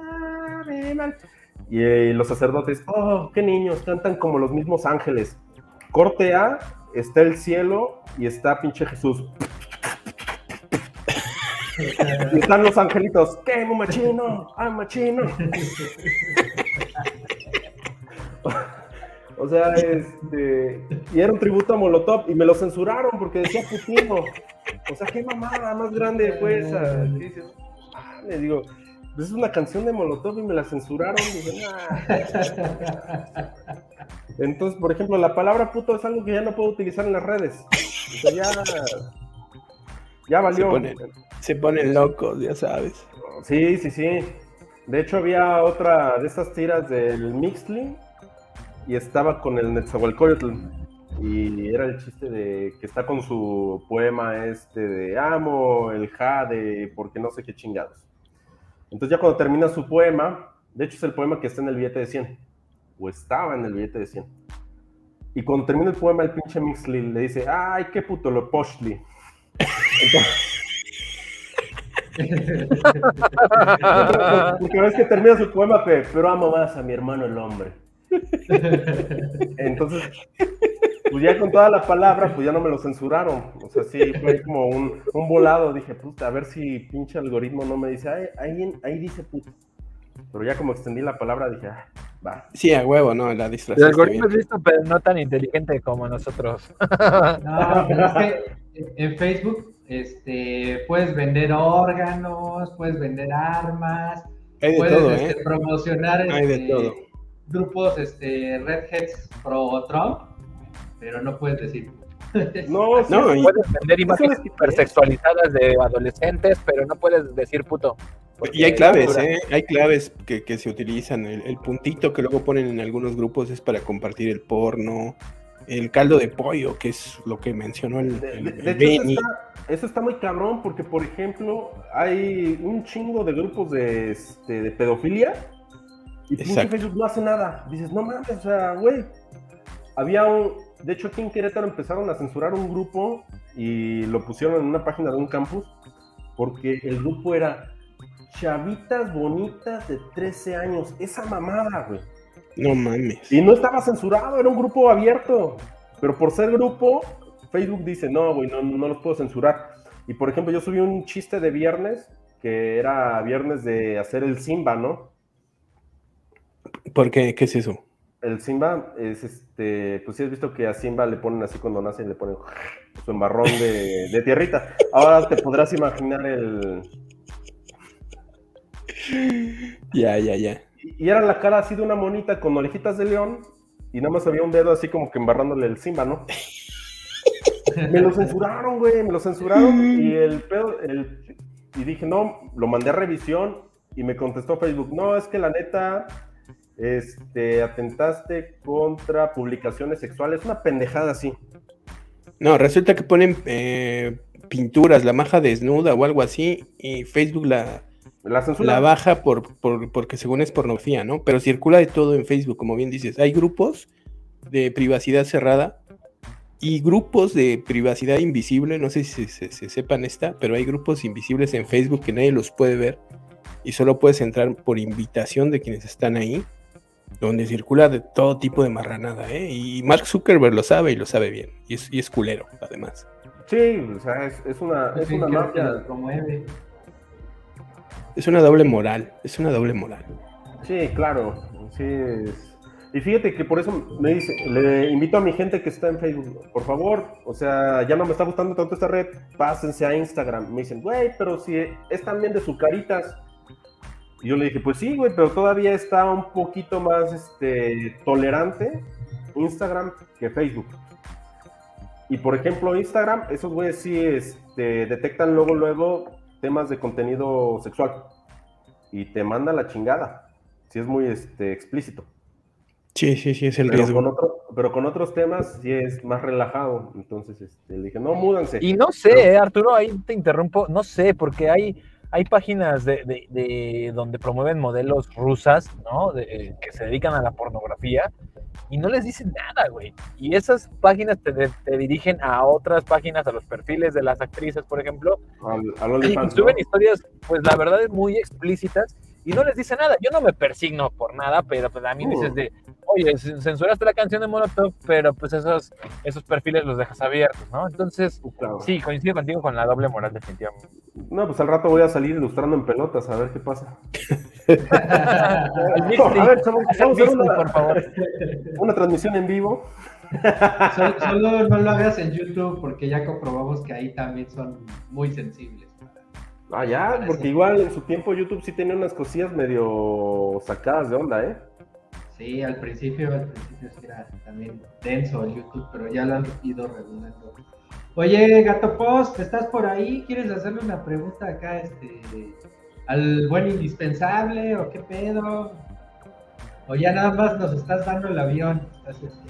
Y eh, los sacerdotes, oh, qué niños, cantan como los mismos ángeles. Corte A, está el cielo y está pinche Jesús. Están los angelitos, ¿qué, machino? ¡Ah, machino! O sea, este. Y era un tributo a Molotov y me lo censuraron porque decía Putino. O sea, qué mamada más grande fue esa. Ah, le digo, pues es una canción de Molotov y me la censuraron. Entonces, por ejemplo, la palabra puto es algo que ya no puedo utilizar en las redes. Ya. Ya Se valió. ponen, se ponen locos, ya sabes. Sí, sí, sí. De hecho, había otra de estas tiras del Mixly y estaba con el Netzahualcoyotl. Y era el chiste de que está con su poema este de amo, el ja, de porque no sé qué chingados. Entonces, ya cuando termina su poema, de hecho, es el poema que está en el billete de 100, o estaba en el billete de 100. Y cuando termina el poema, el pinche Mixly le dice, ay, qué puto lo poshli. Porque ves que termina su poema, pero amo más a mi hermano el hombre. Entonces, pues ya con toda la palabra, pues ya no me lo censuraron. O sea, sí, fue como un, un volado. Dije, puta, a ver si pinche algoritmo no me dice, "Ay, ahí, ahí dice puto. Pero ya como extendí la palabra, dije, ah, va. Sí, a huevo, ¿no? La El distracción. algoritmo es listo, pero no tan inteligente como nosotros. No, pero es que en Facebook este, puedes vender órganos, puedes vender armas, Hay de puedes todo, este, ¿eh? promocionar Hay de este, todo. grupos este, redheads pro Trump, pero no puedes decir. No, sí, No, y- Puedes vender imágenes es- hipersexualizadas de adolescentes, pero no puedes decir puto. Y hay claves. ¿eh? Hay claves que, que se utilizan. El, el puntito que luego ponen en algunos grupos es para compartir el porno. El caldo de pollo, que es lo que mencionó el, el- de- hecho, eso está, eso está muy cabrón porque, por ejemplo, hay un chingo de grupos de, este, de pedofilia y. Facebook no hace nada. Dices, no mames, o sea, güey. Había un. De hecho, aquí en Querétaro empezaron a censurar un grupo y lo pusieron en una página de un campus porque el grupo era chavitas bonitas de 13 años. Esa mamada, güey. No mames. Y no estaba censurado, era un grupo abierto. Pero por ser grupo, Facebook dice, no, güey, no, no los puedo censurar. Y por ejemplo, yo subí un chiste de viernes, que era viernes de hacer el Simba, ¿no? ¿Por qué? ¿Qué es eso? El Simba es este, pues sí has visto que a Simba le ponen así cuando nace, le ponen su embarrón de, de tierrita. Ahora te podrás imaginar el... Ya, ya, ya. Y era la cara así de una monita con orejitas de león y nada más había un dedo así como que embarrándole el Simba, ¿no? Me lo censuraron, güey, me lo censuraron y el pedo, el, y dije, no, lo mandé a revisión y me contestó Facebook, no, es que la neta, este, atentaste contra publicaciones sexuales, una pendejada así. No, resulta que ponen eh, pinturas, la maja desnuda o algo así, y Facebook la, La censura. la baja por, por- porque según es pornografía, ¿no? Pero circula de todo en Facebook, como bien dices. Hay grupos de privacidad cerrada y grupos de privacidad invisible, no sé si se, se sepan esta, pero hay grupos invisibles en Facebook que nadie los puede ver y solo puedes entrar por invitación de quienes están ahí, donde circula de todo tipo de marranada, ¿eh? Y Mark Zuckerberg lo sabe y lo sabe bien, y es, y es culero, además. Sí, o sea, es, es una, es Sí, una mafia. promueve. Es una doble moral, es una doble moral. Sí, claro. Sí, es- Y fíjate que por eso me dice, le invito a mi gente que está en Facebook, por favor, o sea, ya no me está gustando tanto esta red, pásense a Instagram. Me dicen, güey, pero si es también de caritas. Y yo le dije, pues sí, güey, pero todavía está un poquito más este, tolerante Instagram que Facebook. Y por ejemplo, Instagram, esos güeyes sí este, detectan luego, luego temas de contenido sexual. Y te manda la chingada. Si es muy este, explícito. Sí, sí, sí, es el Pero con, riesgo. otro- pero con otros temas sí es más relajado. Entonces este, le dije, no, múdanse. Y no sé, eh, Arturo, ahí te interrumpo, no sé, porque hay, hay páginas de, de- de donde promueven modelos rusas, ¿no? De- que se dedican a la pornografía y no les dicen nada, güey. Y esas páginas te, te dirigen a otras páginas, a los perfiles de las actrices, por ejemplo, Al, al y suben historias, pues la verdad es muy explícitas y no les dice nada. Yo no me persigno por nada, pero pues a mí Uh. dices de, oye, censuraste la canción de Molotov, pero pues esos, esos perfiles los dejas abiertos, ¿no? Entonces, Claro. sí, coincido contigo con la doble moral definitivamente. No, pues al rato voy a salir ilustrando en pelotas a ver qué pasa. No, a ver, vamos a hacer mixtape, una, por favor. una transmisión en vivo. Solo, solo no lo hagas en YouTube porque ya comprobamos que ahí también son muy sensibles. Ah, ya, porque igual en su tiempo YouTube sí tenía unas cosillas medio sacadas de onda, ¿eh? Sí, al principio, al principio sí era también denso el YouTube, pero ya lo han ido regulando. Oye, Gato Post, ¿estás por ahí? ¿Quieres hacerle una pregunta acá este, al buen indispensable o qué pedo? O ya nada más nos estás dando el avión, estás este,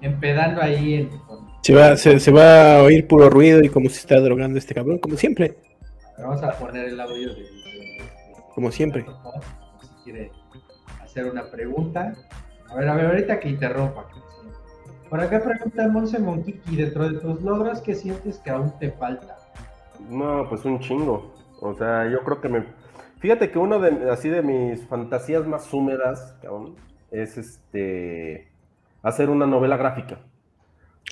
empedando ahí en, con- Se va, se, se va a oír puro ruido y como se está drogando este cabrón, como siempre. Vamos a poner el audio de, de- Como siempre. Si quiere hacer una pregunta. A ver, a ver, ahorita que interrumpa. Por acá pregunta Monse Monquiqui, dentro de tus logros, ¿qué sientes que aún te falta? No, pues un chingo. O sea, yo creo que me. Fíjate que uno de así de mis fantasías más húmedas, cabrón, es este hacer una novela gráfica.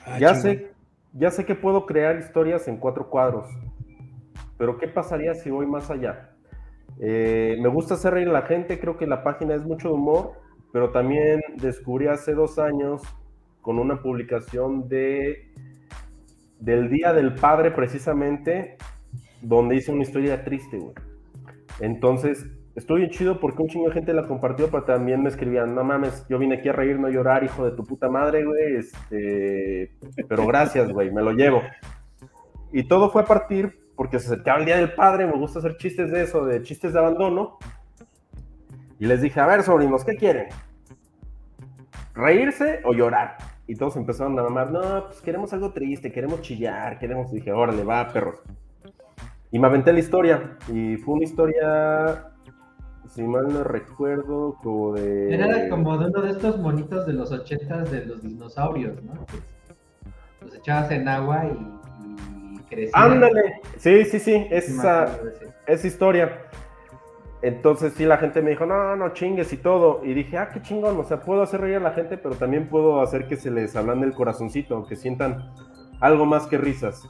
Ah, ya sé, ya sé que puedo crear historias en cuatro cuadros. Pero ¿qué pasaría si voy más allá? Eh, me gusta hacer reír a la gente, creo que la página es mucho de humor, pero también descubrí hace dos años con una publicación de del Día del Padre precisamente, donde hice una historia triste, güey. Entonces, estoy chido porque un chingo de gente la compartió, pero también me escribían, no mames, yo vine aquí a reír, no llorar, hijo de tu puta madre, güey, este, pero gracias, güey, me lo llevo. Y todo fue a partir porque se acercaba el Día del Padre, me gusta hacer chistes de eso, de chistes de abandono. Y les dije, a ver, sobrinos, ¿qué quieren? ¿Reírse o llorar? Y todos empezaron a mamar, no, pues queremos algo triste, queremos chillar, queremos... Y dije, órale, va, perros. Y me aventé la historia. Y fue una historia, si mal no recuerdo, como de... Era como de uno de estos monitos de los ochentas de los dinosaurios, ¿no? Los echabas en agua y Ándale, sí, sí, sí, esa, esa historia. Entonces sí, la gente me dijo, no, no chingues y todo. Y dije, ah, qué chingón, o sea, puedo hacer reír a la gente, pero también puedo hacer que se les ablande el corazoncito, que sientan algo más que risas.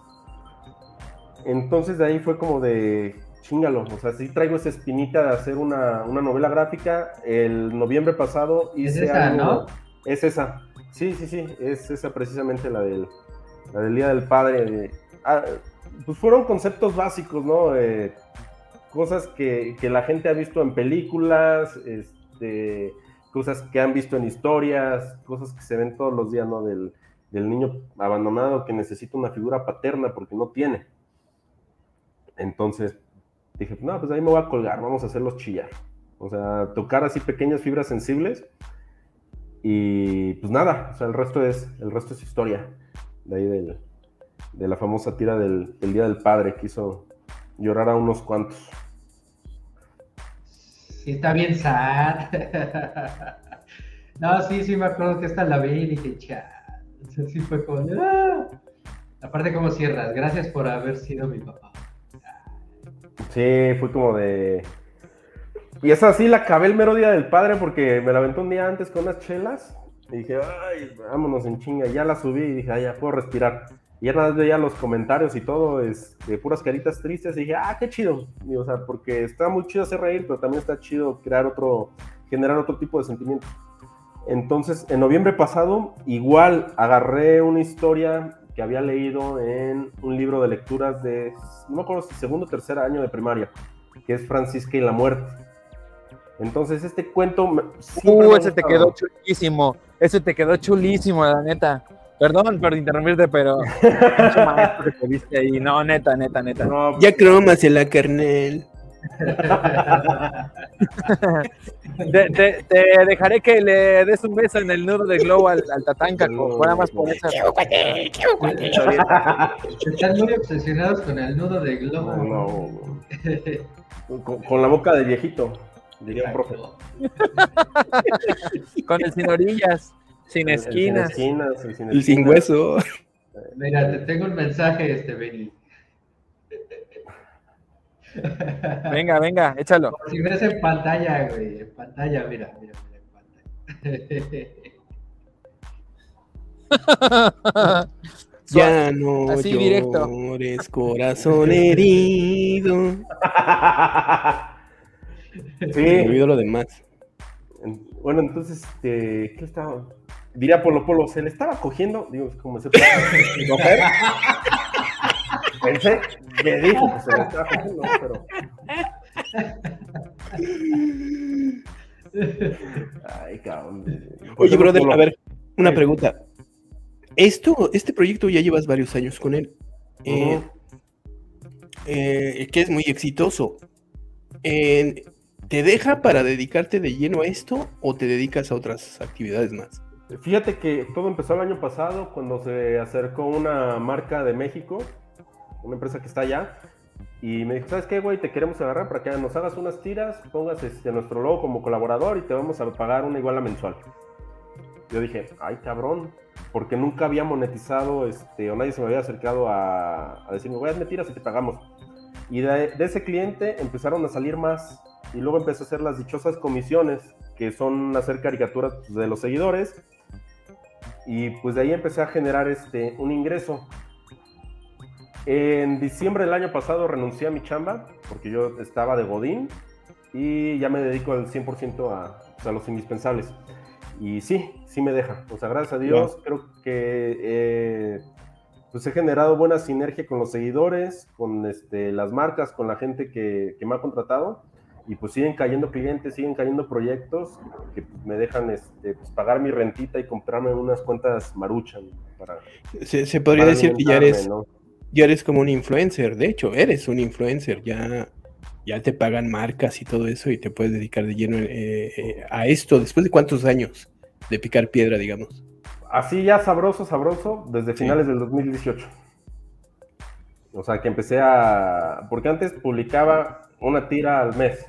Entonces de ahí fue como de, chingalo, o sea, sí traigo esa espinita de hacer una, novela gráfica. El noviembre pasado hice Es esa, ¿no? Es esa, sí, sí, sí, es esa precisamente la del, la del Día del Padre. Pues fueron conceptos básicos, ¿no? Eh, cosas que, la gente ha visto en películas, este, cosas que han visto en historias, cosas que se ven todos los días, ¿no? Del, niño abandonado que necesita una figura paterna porque no tiene. Entonces dije, no, pues ahí me voy a colgar, vamos a hacerlos chillar. O sea, tocar así pequeñas fibras sensibles y pues nada, o sea, el resto es, el resto es historia de ahí del, de la famosa tira del, Día del Padre, que hizo llorar a unos cuantos. Sí, está bien sad. no, sí, sí, me acuerdo que esta la vi y dije, cha. Sí, fue como, ¡ah! Aparte, como cierras? Gracias por haber sido mi papá. Sí, fue como de. Y esa sí la acabé el mero día del padre porque me la aventó un día antes con unas chelas. Y dije, ay, vámonos en chinga. Ya la subí y dije, ay, ya puedo respirar. Y nada más veía los comentarios y todo, es de puras caritas tristes, y dije, ah, qué chido. o sea, porque está muy chido hacer reír, pero también está chido crear otro, generar otro tipo de sentimientos. Entonces, en noviembre pasado, igual agarré una historia que había leído en un libro de lecturas de, no me acuerdo si segundo o tercer año de primaria, que es Francisca y la muerte. Entonces, este cuento... Uh, ese te quedó chulísimo, ese te quedó chulísimo, la neta. Perdón por interrumpirte, pero maestro que viste ahí. No, neta, neta, neta. No, ya cromas en la kernel. te, dejaré que le des un beso en el nudo de globo al, Tatanka, nada más por esa. Están muy obsesionados con el nudo de globo. con, la boca de viejito, diría un profe. con el sin orillas. Sin esquinas. Sin y sin hueso. Mira, te tengo un mensaje, este Benny. Venga, venga, échalo. si ves en pantalla, güey. En pantalla, mira, mira, mira en pantalla. ya no Así llores, corazón herido. sí. Me olvido lo demás. Bueno, entonces, este, ¿qué estaba? Diría Polo Polo, se le estaba cogiendo, digo, como se puede coger. Pensé, me dijo que se le estaba cogiendo, pero. Ay, cabrón. Oye, brother, a ver, una pregunta. Esto, este proyecto ya llevas varios años con él. Eh, eh, que es muy exitoso. ¿Te deja para dedicarte de lleno a esto o te dedicas a otras actividades más? Fíjate que todo empezó el año pasado cuando se acercó una marca de México, una empresa que está allá, y me dijo, ¿sabes qué, güey? Te queremos agarrar para que nos hagas unas tiras, pongas este, nuestro logo como colaborador y te vamos a pagar una iguala mensual. Yo dije, ay, cabrón, porque nunca había monetizado, este, o nadie se me había acercado a, a decirme, güey, hazme tiras y te pagamos. Y de, de ese cliente empezaron a salir más, y luego empecé a hacer las dichosas comisiones, que son hacer caricaturas pues, de los seguidores, y pues de ahí empecé a generar este, un ingreso. En diciembre del año pasado renuncié a mi chamba porque yo estaba de Godín y ya me dedico al 100% a, a, los indispensables. Y sí, sí me deja. O sea, gracias a Dios, creo que eh, pues he generado buena sinergia con los seguidores, con este, las marcas, con la gente que, que me ha contratado y pues siguen cayendo clientes, siguen cayendo proyectos que me dejan este, pues, pagar mi rentita y comprarme unas cuentas maruchan. Para, se, podría decir que ya eres, ya eres como un influencer, de hecho, eres un influencer, ya, ya te pagan marcas y todo eso y te puedes dedicar de lleno eh, eh, a esto después de cuántos años de picar piedra, digamos. Así ya sabroso, sabroso, desde finales del 2018. O sea, que empecé a... Porque antes publicaba una tira al mes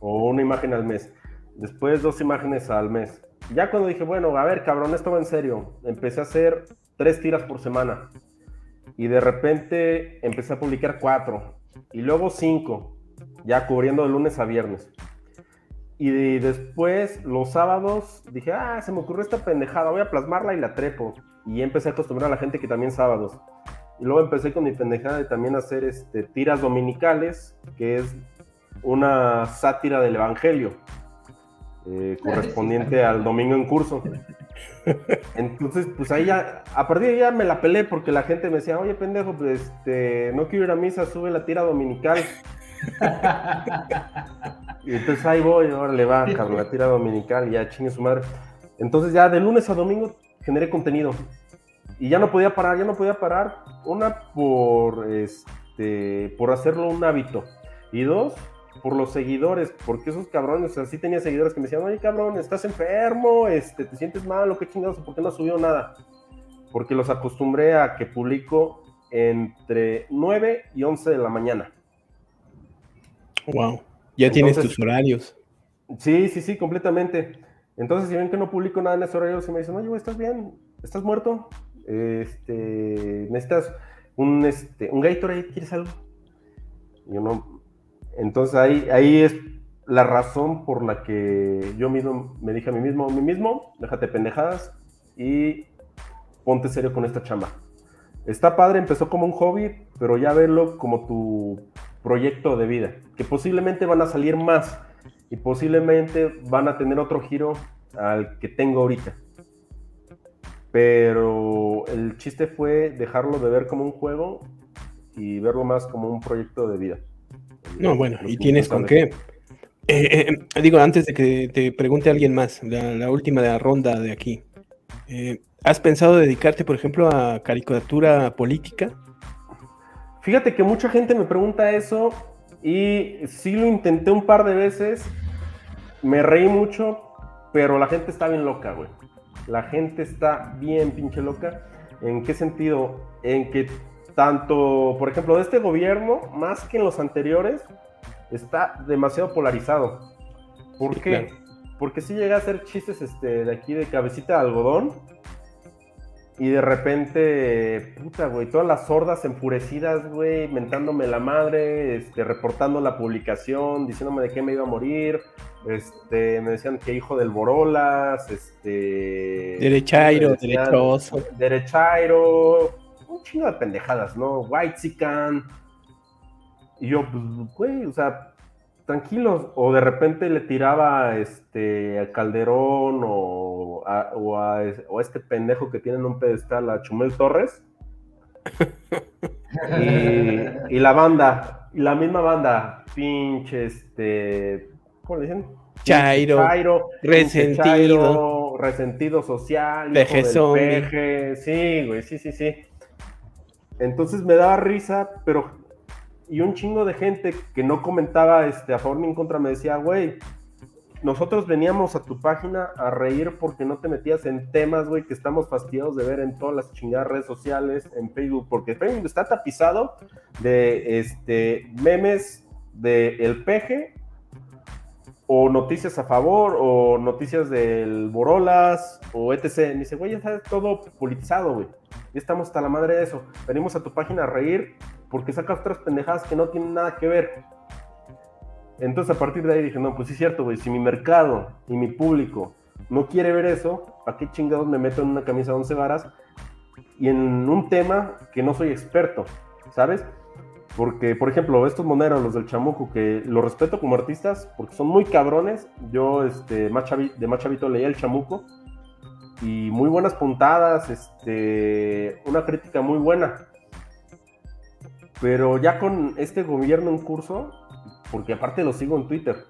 o una imagen al mes. Después dos imágenes al mes. Ya cuando dije, bueno, a ver, cabrón, esto va en serio. Empecé a hacer tres tiras por semana. Y de repente empecé a publicar cuatro. Y luego cinco. Ya cubriendo de lunes a viernes. Y después, los sábados, dije, ah, se me ocurrió esta pendejada, voy a plasmarla y la trepo. Y empecé a acostumbrar a la gente que también sábados. Y luego empecé con mi pendejada de también hacer este, tiras dominicales, que es una sátira del Evangelio, eh, correspondiente al domingo en curso. Entonces, pues ahí ya, a partir de ahí ya me la pelé porque la gente me decía, oye pendejo, pues este, no quiero ir a misa, sube la tira dominical. y entonces ahí voy, ahora le va, cabrón, la tira dominical, ya chingue su madre. Entonces ya de lunes a domingo generé contenido y ya no podía parar, ya no podía parar. Una por este, por hacerlo un hábito y dos por los seguidores, porque esos cabrones, o sea, tenía seguidores que me decían, oye cabrón, estás enfermo, este, te sientes mal, o qué chingados, ¿por qué no has subido nada? Porque los acostumbré a que publico entre 9 y 11 de la mañana. Wow, ya tienes tus horarios. Sí, sí, sí, completamente. Entonces, si ven que no publico nada en ese horario, se me dicen, oye, ¿estás bien? ¿Estás muerto? Este, necesitas un, este, un Gatorade, ¿quieres algo? Yo no. Entonces ahí, ahí es la razón por la que yo mismo me dije a mí mismo, a mí mismo, déjate pendejadas y ponte serio con esta chamba. Está padre, empezó como un hobby, pero ya verlo como tu proyecto de vida, que posiblemente van a salir más y posiblemente van a tener otro giro al que tengo ahorita pero el chiste fue dejarlo de ver como un juego y verlo más como un proyecto de vida. No, bueno, y tienes con qué. Eh, eh, digo, antes de que te pregunte alguien más, la, última de la ronda de aquí. Eh, ¿Has pensado dedicarte, por ejemplo, a caricatura política? Fíjate que mucha gente me pregunta eso y sí lo intenté un par de veces. Me reí mucho, pero la gente está bien loca, güey. La gente está bien pinche loca. ¿En qué sentido? En que tanto, por ejemplo, de este gobierno, más que en los anteriores, está demasiado polarizado. ¿Por qué? Porque si llega a hacer chistes este, de aquí de cabecita de algodón y de repente, puta, güey, todas las sordas enfurecidas, güey, mentándome la madre, este, reportando la publicación, diciéndome de qué me iba a morir, este, me decían que hijo del Borolas, este... Derechairo, derechoso. Derechairo, un chingo de pendejadas, ¿no? White Sican. Y yo, pues, güey, o sea, tranquilos. O de repente le tiraba este, a Calderón o a, o a, este pendejo que tiene en un pedestal, a Chumel Torres. y, y, la banda, y la misma banda, pinche, este, ¿cómo le dicen? Chairo, resentido. resentido social, peje sí, güey, sí, sí, sí. Entonces me daba risa, pero y un chingo de gente que no comentaba este, a favor ni en contra me decía, güey, nosotros veníamos a tu página a reír porque no te metías en temas, güey, que estamos fastidiados de ver en todas las chingadas redes sociales, en Facebook, porque Facebook está tapizado de este, memes de el peje o noticias a favor, o noticias del Borolas, o etc. Me dice, güey, ya está todo politizado, güey. Ya estamos hasta la madre de eso. Venimos a tu página a reír porque sacas otras pendejadas que no tienen nada que ver. Entonces a partir de ahí dije, no, pues sí es cierto, güey, si mi mercado y mi público no quiere ver eso, ¿para qué chingados me meto en una camisa de once varas y en un tema que no soy experto, ¿sabes? Porque, por ejemplo, estos moneros, los del Chamuco, que los respeto como artistas porque son muy cabrones. Yo, este, más chavi- de más chavito leía el Chamuco y muy buenas puntadas, este, una crítica muy buena. Pero ya con este gobierno en curso, porque aparte lo sigo en Twitter,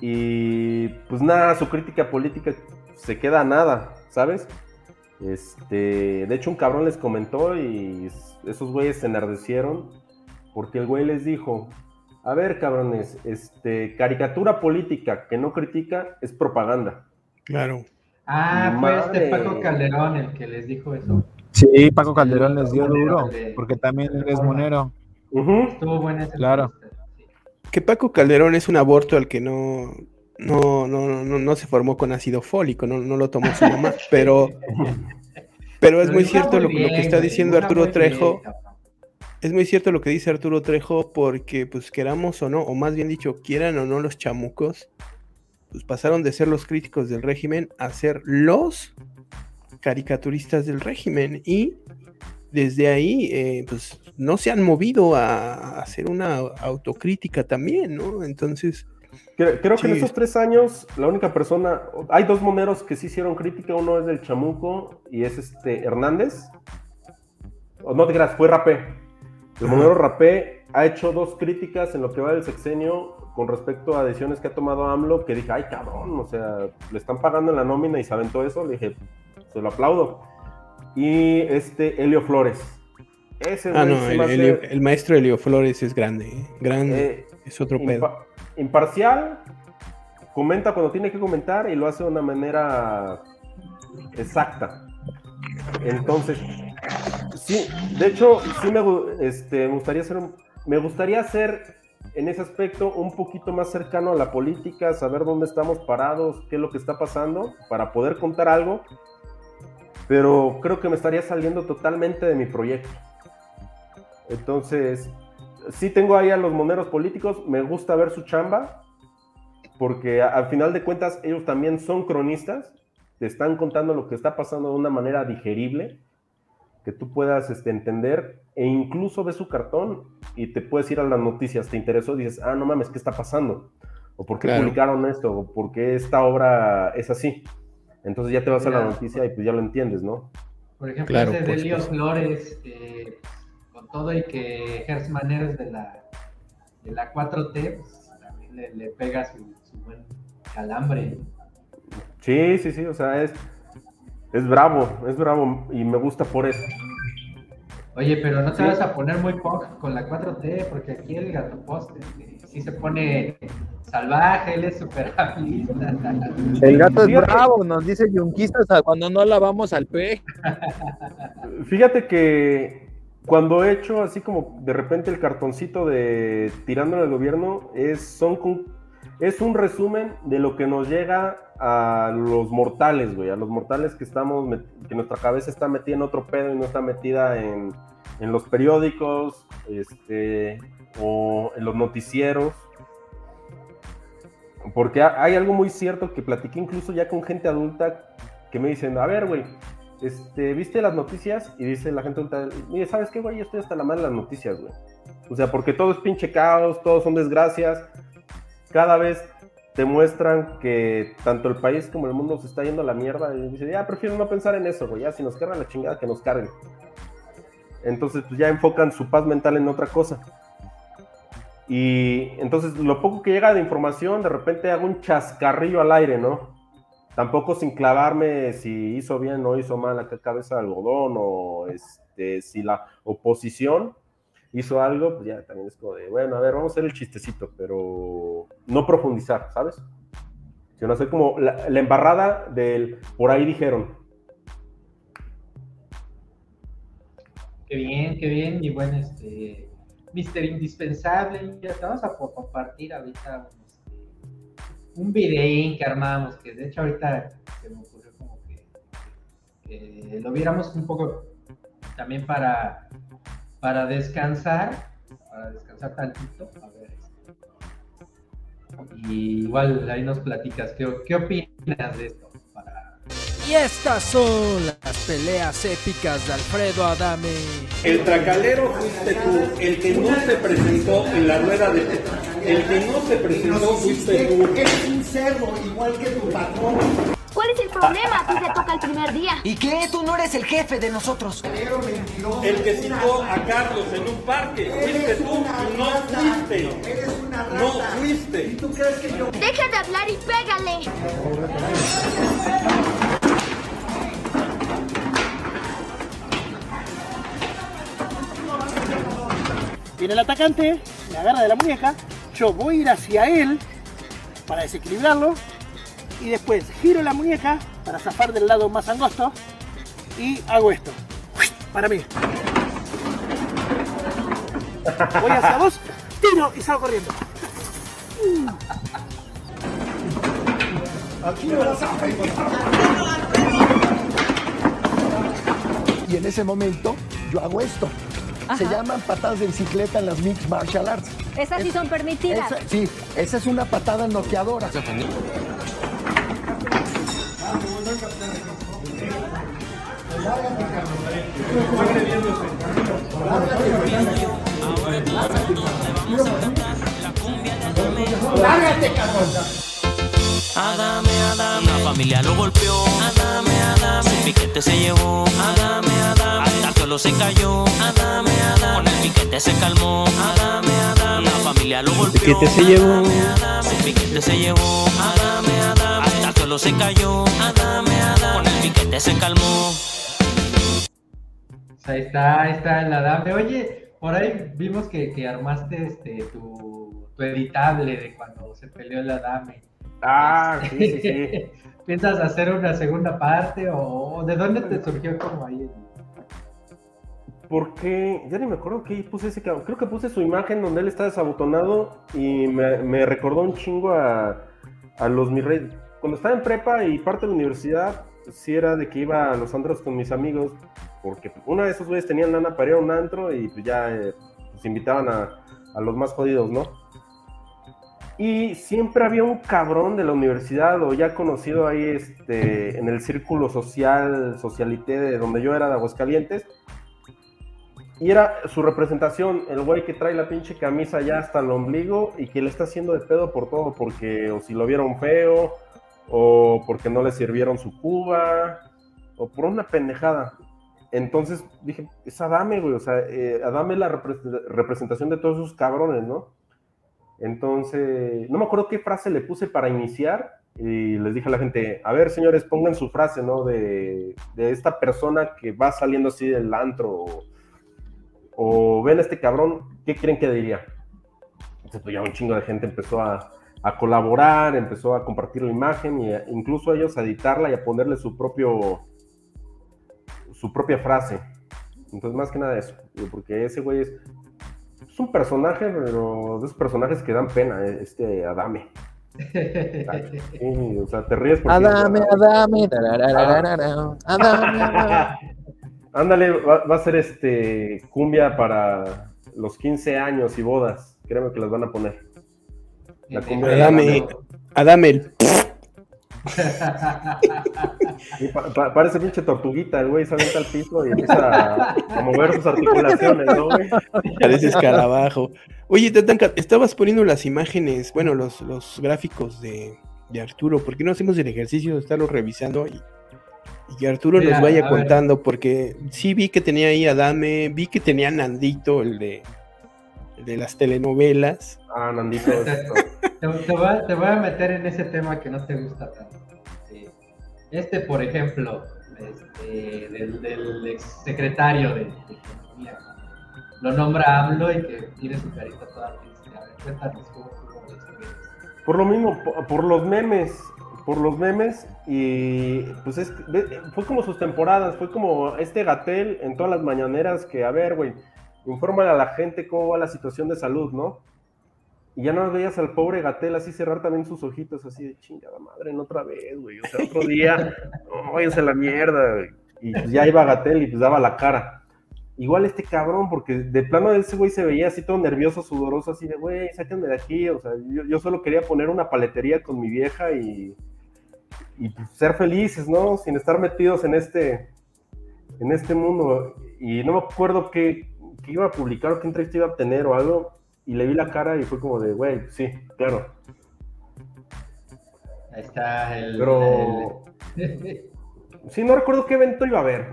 y pues nada, su crítica política se queda a nada, ¿sabes? Este, de hecho un cabrón les comentó y esos güeyes se enardecieron porque el güey les dijo, a ver cabrones, este, caricatura política que no critica es propaganda. Claro. Ah, fue este. Paco Calderón el que les dijo eso. Sí, Paco Calderón les dio duro, porque también es monero. Buena esa Claro. Que Paco Calderón es un aborto al que no, no, no, no, no se formó con ácido fólico, no, no lo tomó su mamá, pero, pero es muy cierto lo, lo que está diciendo Arturo Trejo. Es muy cierto lo que dice Arturo Trejo porque, pues, queramos o no, o más bien dicho, quieran o no los chamucos, pues pasaron de ser los críticos del régimen a ser los caricaturistas del régimen y desde ahí, eh, pues, no se han movido a, hacer una autocrítica también, ¿no? Entonces, Creo, creo que en Sí. estos tres años, la única persona, hay dos moneros que sí hicieron crítica, uno es del Chamuco y es este Hernández. O no te creas, fue Rapé. El monero Rapé ha hecho dos críticas en lo que va del sexenio con respecto a decisiones que ha tomado AMLO, que dije, ay cabrón, o sea, le están pagando en la nómina y se aventó eso, le dije, se lo aplaudo. Y este Helio Flores. Ese ah, no, el, hace, el- maestro Elio Flores es grande, ¿eh? grande, eh, es otro pedo. Impa- imparcial, comenta cuando tiene que comentar y lo hace de una manera exacta. Entonces, sí, de hecho, sí me, este, me gustaría ser, un- me gustaría ser en ese aspecto un poquito más cercano a la política, saber dónde estamos parados, qué es lo que está pasando, para poder contar algo, pero creo que me estaría saliendo totalmente de mi proyecto. Entonces, sí tengo ahí a los moneros políticos, me gusta ver su chamba, porque a- al final de cuentas ellos también son cronistas, te están contando lo que está pasando de una manera digerible, que tú puedas este, entender, e incluso ves su cartón y te puedes ir a las noticias, te interesó, dices, ah, no mames, ¿qué está pasando? ¿O por qué Claro. publicaron esto? ¿O por qué esta obra es así? Entonces ya te vas a la noticia y pues ya lo entiendes, ¿no? Por ejemplo, Claro, ese por de. Flores, eh, con todo y que ejerce maneras de la, de la 4T, pues, también le, le pega su, su buen calambre. Sí, sí, sí, o sea, es, es bravo, es bravo y me gusta por eso. Oye, pero no te Sí. vas a poner muy punk con la 4T, porque aquí el gato poste eh, sí se pone salvaje, él es súper. El gato es Fíjate. bravo, nos dice Yunquista hasta cuando no lavamos al pe. Fíjate que cuando he hecho así como de repente el cartoncito de tirando al gobierno, es, son con- es un resumen de lo que nos llega a los mortales, güey, a los mortales que estamos, que nuestra cabeza está metida en otro pedo y no está metida en, en los periódicos, este, o en los noticieros. Porque ha- hay algo muy cierto que platiqué incluso ya con gente adulta que me dicen, a ver, güey, este, ¿viste las noticias? Y dice la gente adulta, mire, ¿sabes qué, güey? Yo estoy hasta la madre de las noticias, güey. O sea, porque todo es pinche caos, todos son desgracias. Cada vez te muestran que tanto el país como el mundo se está yendo a la mierda. Y dice, ya prefiero no pensar en eso, güey. Ya, si nos cargan la chingada, que nos carguen. Entonces, pues ya enfocan su paz mental en otra cosa. Y entonces, lo poco que llega de información, de repente hago un chascarrillo al aire, ¿no? Tampoco sin clavarme si hizo bien o hizo mal la cabeza de algodón o este, si la oposición hizo algo, pues ya también es como de, bueno, a ver, vamos a hacer el chistecito, pero no profundizar, ¿sabes? Sino hacer como la, la embarrada del por ahí dijeron. Qué bien, qué bien, y bueno, este, Mister Indispensable, ya vamos a compartir ahorita un, este, videín que armamos, que de hecho ahorita se me ocurrió como que, que lo viéramos un poco también para, para descansar, para descansar tantito, a ver, este, y igual ahí nos platicas, ¿qué, qué opinas de esto? Y estas son las peleas épicas de Alfredo Adame. El tracalero fuiste tú, el que no se presentó en la rueda de... El que no se presentó fuiste tú. Eres un cerdo, igual que tu patrón. ¿Cuál es el problema? A ti te toca el primer día. ¿Y qué? Tú no eres el jefe de nosotros. El que citó a Carlos en un parque, fuiste tú, no fuiste. No fuiste. ¿Tú crees que yo Deja de hablar y pégale. Viene el atacante, me agarra de la muñeca, yo voy a ir hacia él para desequilibrarlo y después giro la muñeca para zafar del lado más angosto y hago esto. Para mí. Voy hacia vos, tiro y salgo corriendo. Y en ese momento yo hago esto. Se llaman patadas de bicicleta en las Mixed Martial Arts. Esas sí son permitidas. Esa- sí, esa es una patada noqueadora. ¡Lárgate, cabrón! Adame, Adame. Una familia lo golpeó. Adame, Adame. Su piquete se llevó. Adame, Adame. El suelo se cayó. Adame, Adame. Con el piquete se calmó. Adame, Adame. Una familia lo golpeó. piquete se llevó. Adame, Adame. Su piquete se llevó. Adame, Adame. Hasta el suelo se cayó. Adame, Adame. Con el piquete se calmó. Ahí está, ahí está el Adame. Oye, por ahí vimos que, que armaste este tu, tu editable de cuando se peleó el Adame. Ah, sí, sí, sí. ¿Piensas hacer una segunda parte o de dónde te surgió como ahí? Porque ya ni me acuerdo que puse ese cabrón. Creo que puse su imagen donde él está desabotonado y me, me recordó un chingo a, a los mi rey. Cuando estaba en prepa y parte de la universidad, sí era de que iba a los antros con mis amigos, porque una de esos güeyes tenían lana para ir a un antro y pues ya eh, pues invitaban a, a los más jodidos, ¿no? Y siempre había un cabrón de la universidad o ya conocido ahí este, en el círculo social, socialité de donde yo era de Aguascalientes, y era su representación, el güey que trae la pinche camisa ya hasta el ombligo y que le está haciendo de pedo por todo, porque o si lo vieron feo, o porque no le sirvieron su cuba, o por una pendejada. Entonces dije, es Adame, güey, o sea, eh, Adame es la repre- representación de todos esos cabrones, ¿no? Entonces, no me acuerdo qué frase le puse para iniciar y les dije a la gente, a ver, señores, pongan su frase, ¿no? De, de esta persona que va saliendo así del antro o, ven a este cabrón, ¿qué creen que diría? Entonces, pues ya un chingo de gente empezó a, a colaborar, empezó a compartir la imagen e incluso ellos a editarla y a ponerle su propio su propia frase. Entonces, más que nada eso, porque ese güey es, es un personaje, pero de esos personajes que dan pena, eh, este Adame. Sí, o sea, te ríes porque... Adame, Adame, tararararara, Adame, Adame. Ándale, va, va a ser este cumbia para los 15 años y bodas. Créeme que las van a poner. La cumbia Adame, Adame. El. Y pa- pa- parece pinche tortuguita, el güey se avienta al piso y empieza a, a mover sus articulaciones, ¿no, güey? Parece escarabajo. Oye, Tatanka, estabas poniendo las imágenes, bueno, los, los gráficos de, de Arturo. ¿Por qué no hacemos el ejercicio de estarlos revisando y, y que Arturo Mira, nos vaya ver. contando? Porque sí vi que tenía ahí a Dame, vi que tenía a Nandito, el de, el de las telenovelas. Ah, Nandito. Te, te voy a, te voy a meter en ese tema que no te gusta tanto. Sí. Este, por ejemplo, este, del, del ex secretario de, Economía, lo nombra AMLO y que tiene su carita toda triste. A ver, cuéntanos cómo cómo lo describes. Por lo mismo, po- por, los memes, por los memes, y pues es, fue como sus temporadas, fue como este Gatel en todas las mañaneras que, a ver, güey, infórmale a la gente cómo va la situación de salud, ¿no? Y ya no veías al pobre Gatel así cerrar también sus ojitos, así de chingada madre, no otra vez, güey, o sea, otro día, no, váyanse a la mierda, güey. Y pues ya iba Gatel y pues daba la cara. Igual este cabrón, porque de plano ese güey se veía así todo nervioso, sudoroso, así de, güey, sáquenme de aquí, o sea, yo solo quería poner una paletería con mi vieja y, y ser felices, ¿no? Sin estar metidos en este, en este mundo. Y no me acuerdo qué, qué iba a publicar o qué entrevista iba a tener o algo. Y le vi la cara y fue como de, güey, sí, claro. Ahí está el. Pero- el- Sí, no recuerdo qué evento iba a haber.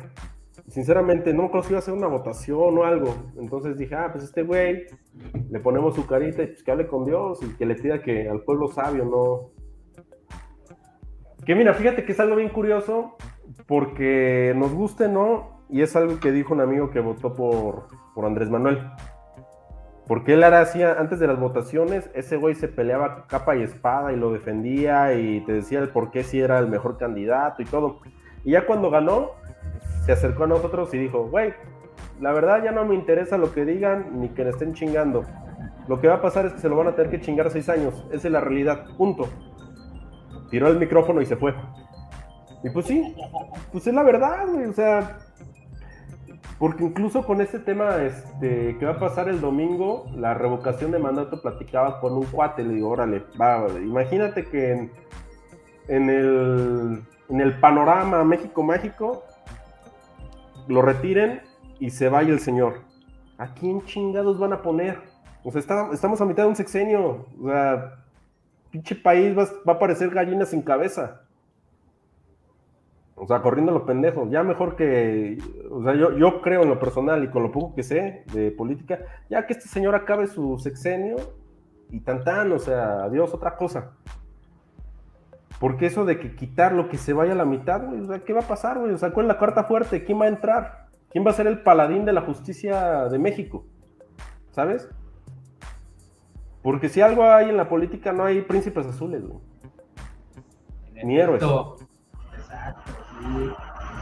Sinceramente, no me acuerdo si iba a ser una votación o algo. Entonces dije, ah, pues este güey, le ponemos su carita y pues que hable con Dios y que le pida que al pueblo sabio no. Que mira, fíjate que es algo bien curioso porque nos guste, ¿no? Y es algo que dijo un amigo que votó por, por Andrés Manuel. Porque él era así, antes de las votaciones, ese güey se peleaba capa y espada y lo defendía y te decía el por qué si era el mejor candidato y todo. Y ya cuando ganó, se acercó a nosotros y dijo, güey, la verdad ya no me interesa lo que digan ni que le estén chingando. Lo que va a pasar es que se lo van a tener que chingar seis años. Esa es la realidad, punto. Tiró el micrófono y se fue. Y pues sí, pues es la verdad, güey. O sea, porque incluso con este tema este, que va a pasar el domingo, la revocación de mandato, platicaba con un cuate, le digo, órale, va, imagínate que en, el, en el panorama México Mágico lo retiren y se vaya el señor. ¿A quién chingados van a poner? O sea, estamos a mitad de un sexenio. O sea, pinche país va, a parecer gallina sin cabeza. O sea, corriendo lo pendejo. Ya mejor que. O sea, yo, yo creo en lo personal y con lo poco que sé de política, ya que este señor acabe su sexenio y tan tan, o sea, adiós, otra cosa. Porque eso de que quitar lo que se vaya a la mitad, güey, o sea, ¿qué va a pasar, güey? O sea, ¿cuál es la carta fuerte? ¿Quién va a entrar? ¿Quién va a ser el paladín de la justicia de México? ¿Sabes? Porque si algo hay en la política, no hay príncipes azules, güey. Ni héroes. Exacto.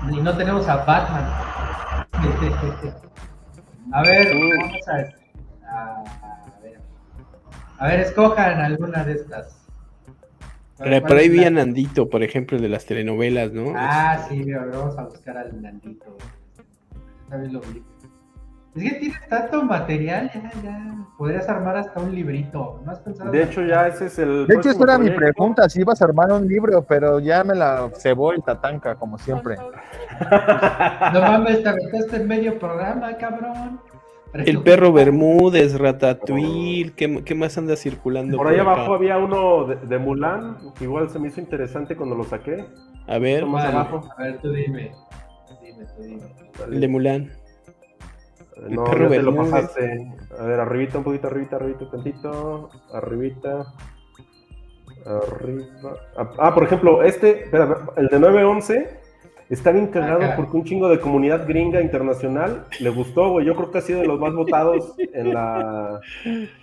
Y no tenemos a Batman. a ver, vamos a, a- a ver. A ver, escojan alguna de estas. Ver, Por ¿cuál ahí vi a Nandito, por ejemplo, de las telenovelas, ¿no? Ah, sí, vamos a buscar al Nandito. También lo vi. Es que tienes tanto material, ya, ya. Podrías armar hasta un librito. ¿No has pensado? De hecho, ya ese es el. De hecho, esa era mi pregunta, si ibas a armar un libro, pero ya me la cebó el tatanca, como siempre. No mames, te aventaste en medio programa, cabrón. El perro Bermúdez, Ratatouille, ¿qué, qué más anda circulando? Por ahí acá? abajo había uno de, de Mulan, que igual se me hizo interesante cuando lo saqué. A ver, Más ¿Cuál? abajo. A ver, tú dime. Dime, tú dime. el de Mulan. El No, perro ya te lo pasaste. A ver, arribita, un poquito, arribita, arribita, tantito. Arribita. Arriba. Ah, Ah, por ejemplo, este, espera, el de 911 está bien cagado Acá. porque un chingo de comunidad gringa internacional le gustó, güey. Yo creo que ha sido de los más votados en la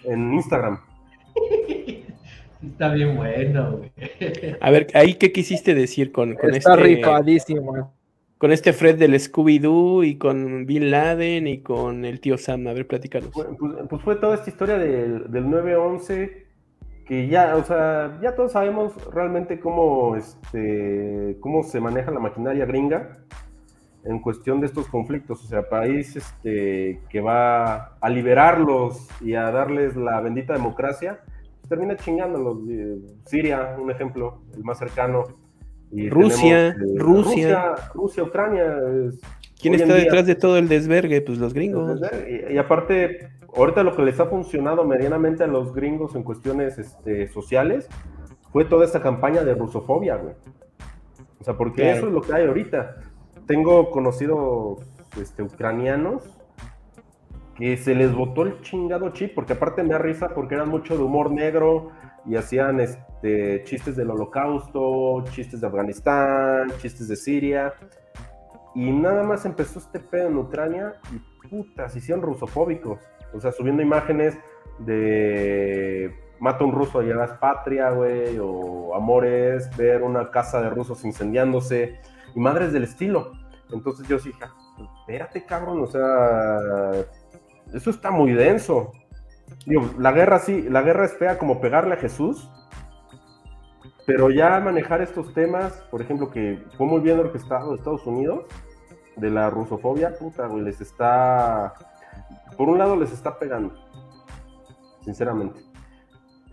en Instagram. Está bien bueno, güey. A ver, ahí qué quisiste decir con, con Está este rifadísimo. Con este Fred del Scooby-Doo y con Bin Laden y con el tío Sam. A ver, platícanos. Pues, pues- fue toda esta historia del, del 9-11 que ya, o sea, ya todos sabemos realmente cómo, este, cómo se maneja la maquinaria gringa en cuestión de estos conflictos. O sea, país este, que va a liberarlos y a darles la bendita democracia, pues termina chingándolos. Eh, Siria, un ejemplo, el más cercano. Y Rusia, tenemos, eh, Rusia. Rusia, Rusia, Ucrania. es- ¿Quién está día- detrás de todo el desvergue? Pues los gringos. y, y aparte, ahorita lo que les ha funcionado medianamente a los gringos en cuestiones este, sociales fue toda esta campaña de rusofobia, güey. O sea, porque Claro. eso es lo que hay ahorita. Tengo conocidos este, ucranianos que se les botó el chingado chip, porque aparte me da risa porque eran mucho de humor negro y hacían este, chistes del holocausto, chistes de Afganistán, chistes de Siria. Y nada más empezó este pedo en Ucrania y puta, se hicieron rusofóbicos. O sea, subiendo imágenes de mata un ruso y llevas patria, güey, o amores, ver una casa de rusos incendiándose y madres del estilo. Entonces yo dije, "Ah, espérate, cabrón, o sea, eso está muy denso. La guerra sí, la guerra es fea como pegarle a Jesús, pero ya manejar estos temas, por ejemplo, que fue muy bien orquestado de Estados Unidos, de la rusofobia, puta, güey, les está, por un lado les está pegando, sinceramente.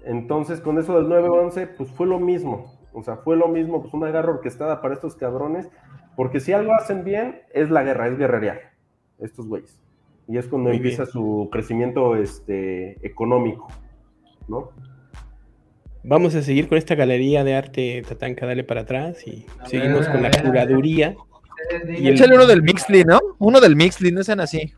Entonces, con eso del 9-11, pues fue lo mismo. O sea, fue lo mismo, pues una guerra orquestada para estos cabrones, porque si algo hacen bien, es la guerra, es guerrerear, estos güeyes. Y es cuando Muy empieza su crecimiento este, económico, ¿no? Vamos a seguir con esta galería de arte Tatanka, dale para atrás y A seguimos ver, con la curaduría. Y digan- el- Échale uno del Mixly, ¿no? Uno del Mixly, no sean así.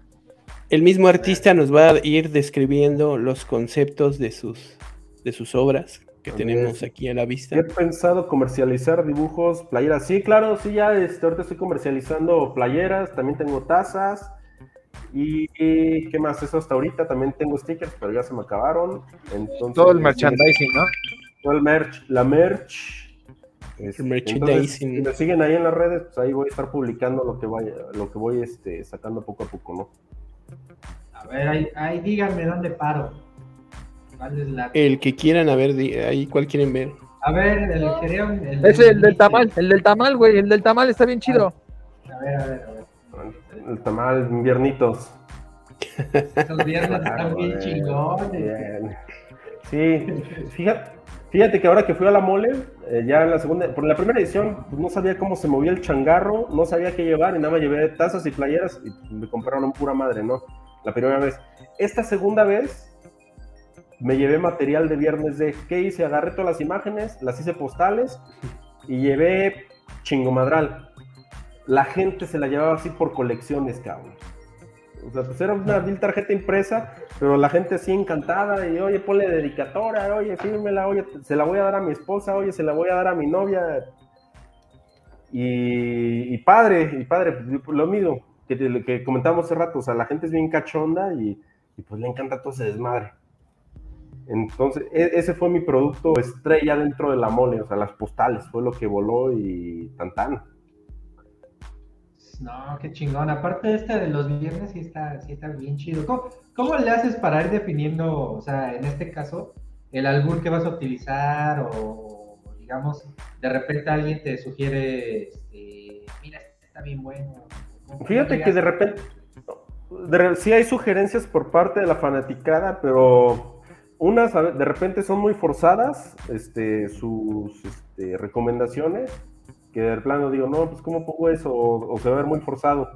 El mismo artista nos va a ir describiendo los conceptos de sus, de sus obras que tenemos aquí a la vista. He pensado comercializar dibujos, playeras. Sí, claro, sí, ya este, ahorita estoy comercializando playeras, también tengo tazas. Y, ¿qué más? Eso hasta ahorita también tengo stickers, pero ya se me acabaron. Entonces, Todo el merchandising, ¿no? Todo el merch, la merch. Este, merchandising. entonces, si me siguen ahí en las redes, pues ahí voy a estar publicando lo que vaya, lo que voy este, sacando poco a poco, ¿no? A ver, ahí, ahí díganme dónde paro. ¿Cuál es la- El que quieran, a ver, ahí cuál quieren ver. A ver, el. El Es el del tamal, el del tamal, güey. El del tamal está bien chido. A ver, a ver, a ver. El tamal, inviernitos. Estos viernes están bien chingones. Sí, fíjate, fíjate que ahora que fui a la mole, eh, ya en la segunda, por la primera edición, pues no sabía cómo se movía el changarro, no sabía qué llevar y nada más llevé tazas y playeras y me compraron pura madre, ¿no? La primera vez. Esta segunda vez me llevé material de viernes de, ¿qué hice? Agarré todas las imágenes, las hice postales y llevé chingomadral. La gente se la llevaba así por colecciones, cabrón. O sea, pues era una vil tarjeta impresa, pero la gente así encantada y oye, ponle dedicatoria, oye, fírmela, oye, se la voy a dar a mi esposa, oye, se la voy a dar a mi novia. Y, padre, y padre, pues, lo mismo que, que comentamos hace rato, o sea, la gente es bien cachonda y, y, pues le encanta todo ese desmadre. Entonces, e- ese fue mi producto estrella dentro de la mole, o sea, las postales, fue lo que voló y tan tan. No, qué chingón. Aparte este de los viernes sí está, sí está bien chido. ¿Cómo, cómo le haces para ir definiendo, o sea, en este caso, el albur que vas a utilizar o, digamos, de repente alguien te sugiere, este, mira, este está bien bueno. ¿Cómo- Fíjate que de repente, de sí hay sugerencias por parte de la fanaticada, pero unas de repente son muy forzadas, este, sus este, recomendaciones, que de plano digo, no, pues cómo pongo eso, o, o se va a ver muy forzado.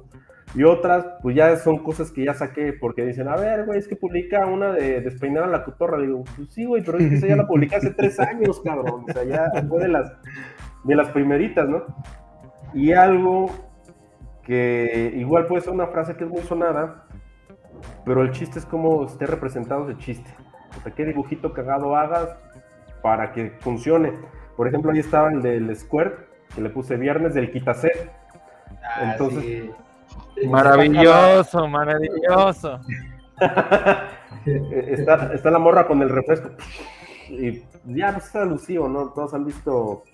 Y otras, pues ya son cosas que ya saqué, porque dicen, a ver, güey, es que publica una de despeinar a la cotorra. Digo, pues sí, güey, pero es que esa ya la publiqué hace tres años, cabrón. O sea, ya fue de las, de las primeritas, ¿no? Y algo que igual puede ser una frase que es muy sonada, pero el chiste es cómo esté representado ese chiste. O sea, qué dibujito cagado hagas para que funcione. Por ejemplo, ahí estaba el del Squirt, que le puse viernes del quitaset. Ah, Entonces, sí. Maravilloso, maravilloso. Está, está la morra con el refresco. Y ya, pues es alusivo, ¿no? Todos han visto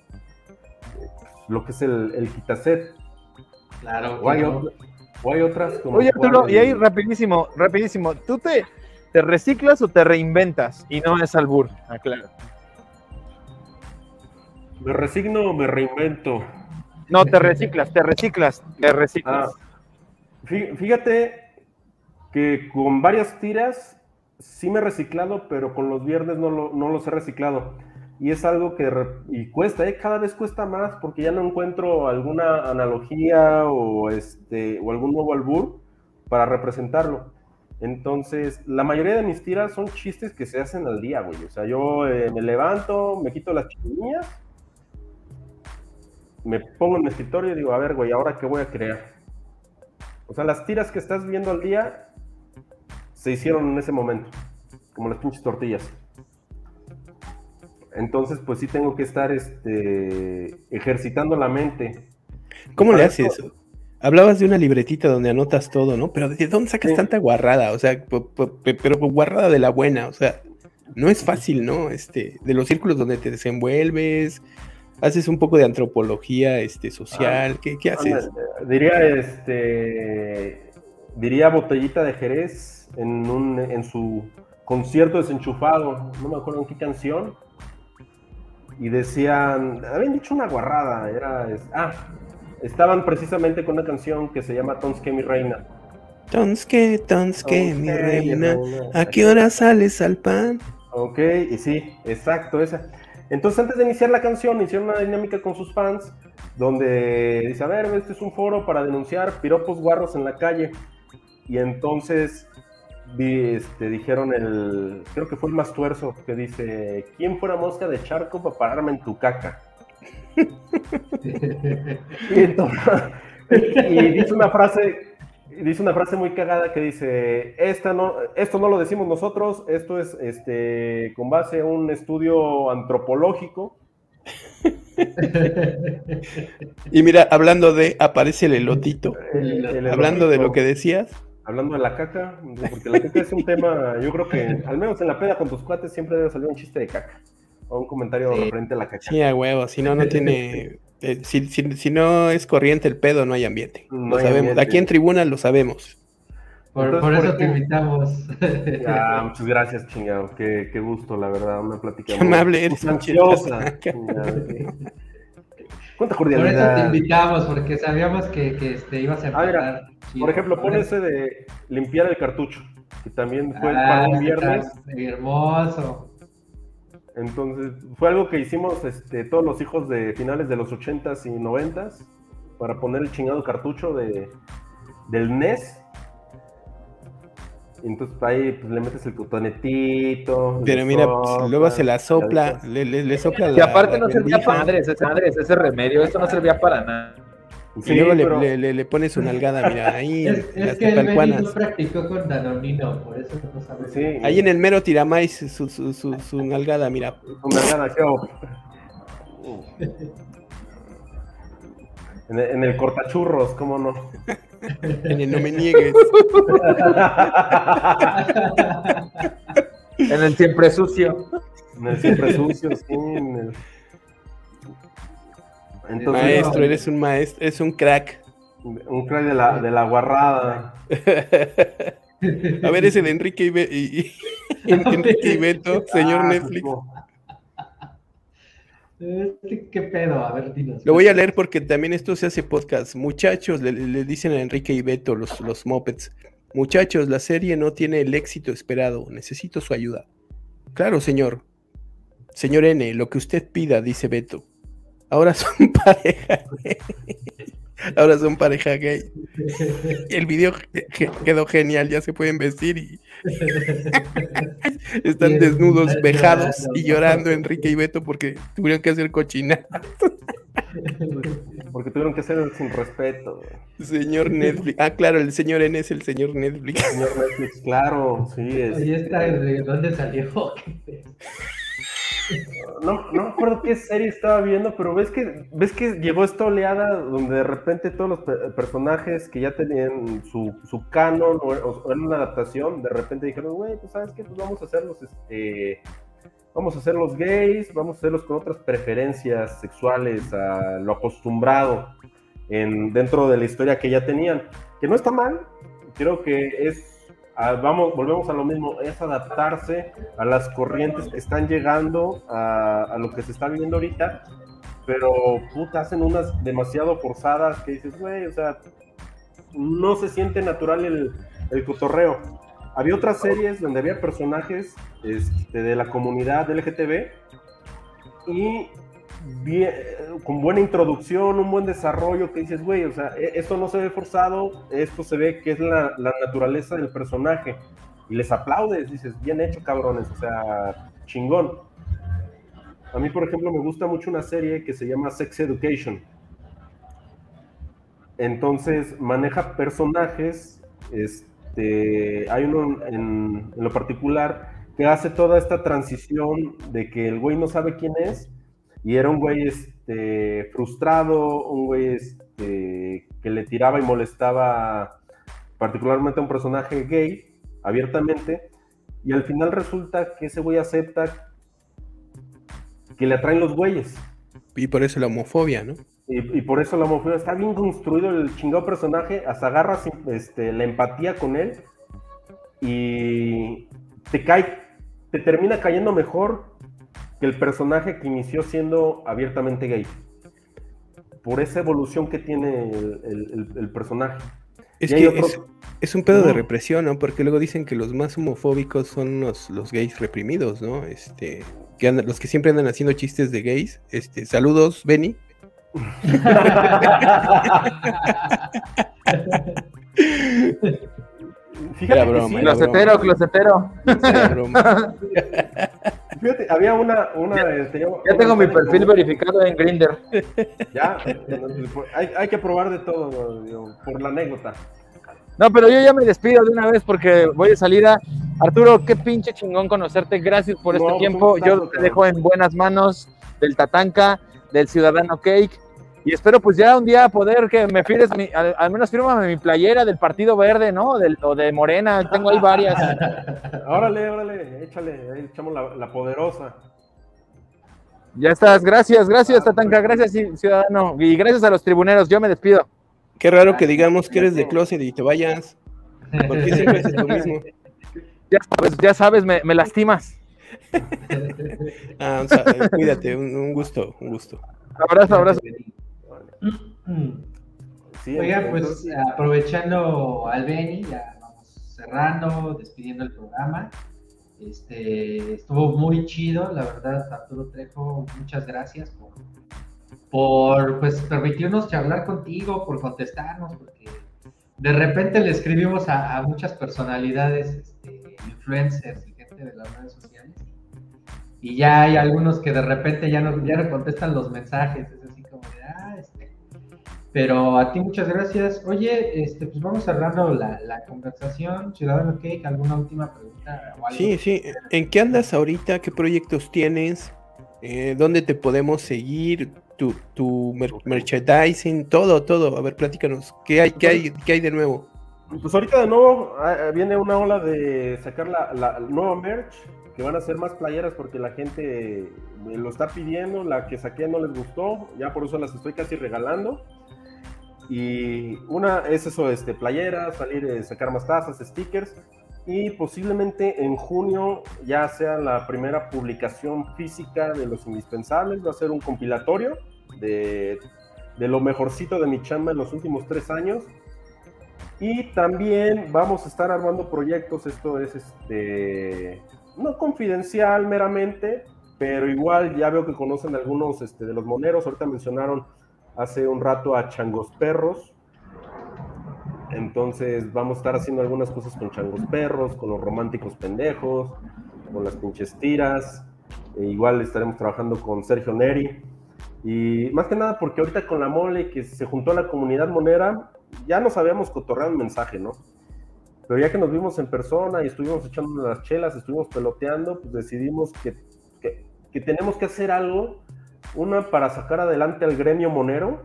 lo que es el, el quitaset. Claro. O hay, claro. o hay otras como. Oye, Arturo, y ahí rapidísimo, rapidísimo. ¿Tú te, te reciclas o te reinventas? Y no es albur, aclaro. ¿Me resigno o me reinvento? No, te reciclas, te reciclas, te reciclas. Ah, fí- fíjate que con varias tiras sí me he reciclado, pero con los viernes no, lo- no los he reciclado. Y es algo que y cuesta, ¿eh? cada vez cuesta más porque ya no encuentro alguna analogía o, este, o algún nuevo albur para representarlo. Entonces, la mayoría de mis tiras son chistes que se hacen al día, güey. O sea, yo eh, me levanto, me quito las chiquillas, me pongo en mi escritorio y digo, a ver, güey, ¿ahora qué voy a crear? O sea, las tiras que estás viendo al día se hicieron en ese momento, como las pinches tortillas. Entonces, pues sí tengo que estar este, ejercitando la mente. ¿Cómo le haces? eso- Hablabas de una libretita donde anotas todo, ¿no? Pero ¿de dónde sacas Sí. tanta guarrada? O sea, pero guarrada de la buena, o sea, no es fácil, ¿no? Este, de los círculos donde te desenvuelves, haces un poco de antropología este, social, ¿qué, qué haces? Diría, este, diría Botellita de Jerez en, un, en su concierto desenchufado, no me acuerdo en qué canción, y decían, habían dicho una guarrada, era, es- ah, estaban precisamente con una canción que se llama Tonske mi reina. Tonske, tonske, mi reina. ¿a qué hora sales al pan? Ok, y sí, exacto, esa. Entonces, antes de iniciar la canción, hicieron una dinámica con sus fans, donde dice, a ver, este es un foro para denunciar piropos guarros en la calle. Y entonces este, dijeron el, creo que fue el más tuerzo, que dice, ¿quién fuera mosca de charco para pararme en tu caca? Y, entonces- y dice una frase, dice una frase muy cagada que dice, Esta no, esto no lo decimos nosotros, esto es este, con base a un estudio antropológico. Y mira, hablando de, aparece el elotito. El- el hablando de lo que decías. Hablando de la caca, porque la caca es un tema, yo creo que al menos en la peda con tus cuates siempre debe salir un chiste de caca. O un comentario referente a la caca. Sí, a huevo, si no, no tiene... eh, si, si- si no es corriente el pedo, no hay ambiente. No lo hay sabemos. ambiente. Aquí en tribuna lo sabemos. Por, Entonces, por por eso te ejemplo- invitamos. Ah, muchas gracias, chingado. Qué, qué gusto, la verdad. Una plática Qué muy amable eres, ansiosa. chingado, sí. Cuánta Por eso te cordialidad. invitamos, porque sabíamos que, que este, ibas a Ah, mira, empezar. Por ejemplo, pon Por ese de limpiar el cartucho, que también fue Ah, para un viernes. Hermoso. Entonces, fue algo que hicimos este, todos los hijos de finales de los 80s y 90s para poner el chingado cartucho de, del NES. Y entonces ahí pues, le metes el cotonetito. Pero mira, pues, luego se la sopla, le, le- le sopla la. Y aparte la no servía para madres, ese, madres, ese remedio, esto no servía para nada. Y Sí, luego le- pero- le, le- le pones su nalgada, mira, ahí, Es, en es las que el practicó con Danonino, por eso no sabes. Sí, Ahí en el mero tiramais su, su, su, su nalgada, mira. Una gana, ¿qué hago? En el, en el cortachurros, ¿cómo no? En el no me niegues. En el siempre sucio. En el siempre sucio, sí, en el... Entonces, maestro, eres un maestro, es un crack. Un crack de la, de la guarrada. A ver, ese de Enrique y, y- y- Enrique y Beto, señor Ah, Netflix. Este, ¿Qué pedo? A ver, dinos. Lo voy a leer porque también esto se hace podcast. Muchachos, le, le dicen a Enrique y Beto, los, los mopeds. Muchachos, la serie no tiene el éxito esperado. Necesito su ayuda. Claro, señor. Señor N, lo que usted pida, dice Beto. Ahora son pareja gay. Ahora son pareja gay. El video quedó genial, ya se pueden vestir y están desnudos, vejados y llorando Enrique y Beto porque tuvieron que hacer cochina. Porque tuvieron que ser sin respeto. Señor Netflix. Ah, claro, el señor N es el señor Netflix. Señor Netflix, claro, sí. Es, ¿de dónde salió? No, no me acuerdo qué serie estaba viendo, pero ves que, ves que llegó esta oleada donde de repente todos los pe- personajes que ya tenían su, su canon o, era una adaptación, de repente dijeron, güey, pues sabes qué, pues vamos a hacerlos, este, vamos a hacerlos gays, vamos a hacerlos con otras preferencias sexuales a lo acostumbrado en, dentro de la historia que ya tenían, que no está mal, creo que es ah, vamos, volvemos a lo mismo, es adaptarse a las corrientes que están llegando a, lo que se está viviendo ahorita, pero hacen unas demasiado forzadas que dices, güey, o sea, no se siente natural el, el cotorreo. Había otras series donde había personajes este, de la comunidad LGTB y bien- con buena introducción, un buen desarrollo que dices, güey, o sea, e- esto no se ve forzado, esto se ve que es la, naturaleza del personaje. Y les aplaudes, dices, bien hecho, cabrones, o sea, chingón. A mí, por ejemplo, me gusta mucho una serie que se llama Sex Education. Entonces, maneja personajes, este, hay uno en, en lo particular que hace toda esta transición de que el güey no sabe quién es y era un güey este, frustrado, un güey este, que le tiraba y molestaba particularmente a un personaje gay abiertamente y al final resulta que ese güey acepta que le atraen los güeyes. Y por eso la homofobia, ¿no? Y, y por eso la homofobia está bien construido el chingado personaje, hasta agarras este, la empatía con él y te cae, te termina cayendo mejor que el personaje que inició siendo abiertamente gay. Por esa evolución que tiene el, el- el- el personaje. Es que otros- es, es un pedo de represión, ¿no? Porque luego dicen que los más homofóbicos son los, los gays reprimidos, ¿no? Este, que andan- los que siempre andan haciendo chistes de gays. Este, saludos, Benny. Fíjate Era que broma, sí, Closetero, closetero. Era broma. Fíjate, había una, una Ya una tengo mi perfil como- verificado en Grinder. Ya, hay, hay que probar de todo, digo, por la anécdota. No, pero yo ya me despido de una vez porque voy de salida. Arturo, qué pinche chingón conocerte. Gracias por este No, pues, tiempo. Yo te dejo en buenas manos del Tatanka, del Ciudadano Cake. Y espero pues ya un día poder que me firmes, mi- al, al menos fírmame mi playera del Partido Verde, ¿no? Del, o de Morena, tengo ahí varias. Órale, órale, échale, ahí echamos la, la poderosa. Ya estás, gracias, gracias Tatanka, gracias ci- Ciudadano. Y gracias a los tribuneros, yo me despido. Qué raro que digamos que eres de closet y te vayas. Porque siempre haces lo mismo. Ya sabes, ya sabes, me, me lastimas. Ah, o sea, cuídate, un, un gusto, un gusto. Abrazo, abrazo. Sí, Oiga, pues aprovechando al Beni, ya vamos cerrando, despidiendo el programa. Este, estuvo muy chido, la verdad, Arturo Trejo, muchas gracias por, por pues, permitirnos charlar contigo, por contestarnos, porque de repente le escribimos a, a muchas personalidades, este, influencers y gente de las redes sociales, y ya hay algunos que de repente ya no, ya no contestan los mensajes, pero a ti muchas gracias. Oye, este, pues vamos cerrando la, la conversación. Ciudadano Cake, ¿alguna última pregunta o algo? Sí, sí. ¿En qué andas ahorita? ¿Qué proyectos tienes? Eh, ¿Dónde te podemos seguir? Tu, tu mer- merchandising, todo, todo. A ver, platícanos. ¿Qué hay, qué hay, qué hay de nuevo? Pues ahorita de nuevo ah, viene una ola de sacar la, la nueva merch, que van a ser más playeras porque la gente me lo está pidiendo, la que saqué no les gustó, ya por eso las estoy casi regalando. Y una es eso, este, playeras, salir, eh, sacar más tazas, stickers. Y posiblemente en junio ya sea la primera publicación física de los indispensables. Va a ser un compilatorio de, de lo mejorcito de mi chamba en los últimos tres años. Y también vamos a estar armando proyectos, esto es este no confidencial meramente, pero igual ya veo que conocen algunos este, de los moneros, ahorita mencionaron hace un rato a Changos Perros, entonces vamos a estar haciendo algunas cosas con Changos Perros, con los románticos pendejos, con las pinches tiras, e igual estaremos trabajando con Sergio Neri, y más que nada porque ahorita con la mole que se juntó a la comunidad monera, ya nos habíamos cotorreado el mensaje, ¿no? Pero ya que nos vimos en persona y estuvimos echando las chelas, estuvimos peloteando, pues decidimos que, que tenemos que hacer algo, una para sacar adelante al gremio monero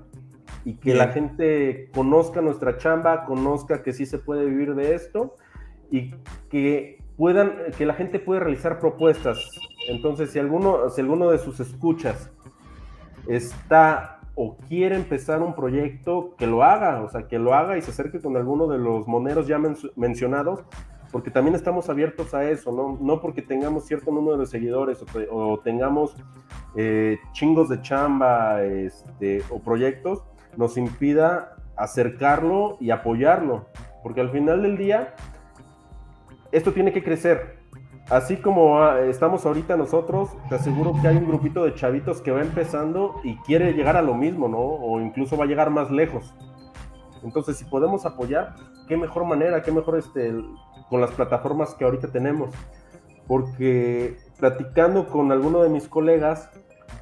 y que Bien. la gente conozca nuestra chamba, conozca que sí se puede vivir de esto y que puedan, que la gente puede realizar propuestas. Entonces, si alguno, si alguno de sus escuchas está o quiere empezar un proyecto, que lo haga, o sea, que lo haga y se acerque con alguno de los moneros ya men- mencionados, porque también estamos abiertos a eso, ¿no? No porque tengamos cierto número de seguidores o, o tengamos eh, chingos de chamba este, o proyectos, nos impida acercarlo y apoyarlo, porque al final del día, esto tiene que crecer. Así como ah, estamos ahorita nosotros, te aseguro que hay un grupito de chavitos que va empezando y quiere llegar a lo mismo, ¿no? O incluso va a llegar más lejos. Entonces, si podemos apoyar, qué mejor manera, qué mejor este, con las plataformas que ahorita tenemos. Porque platicando con alguno de mis colegas,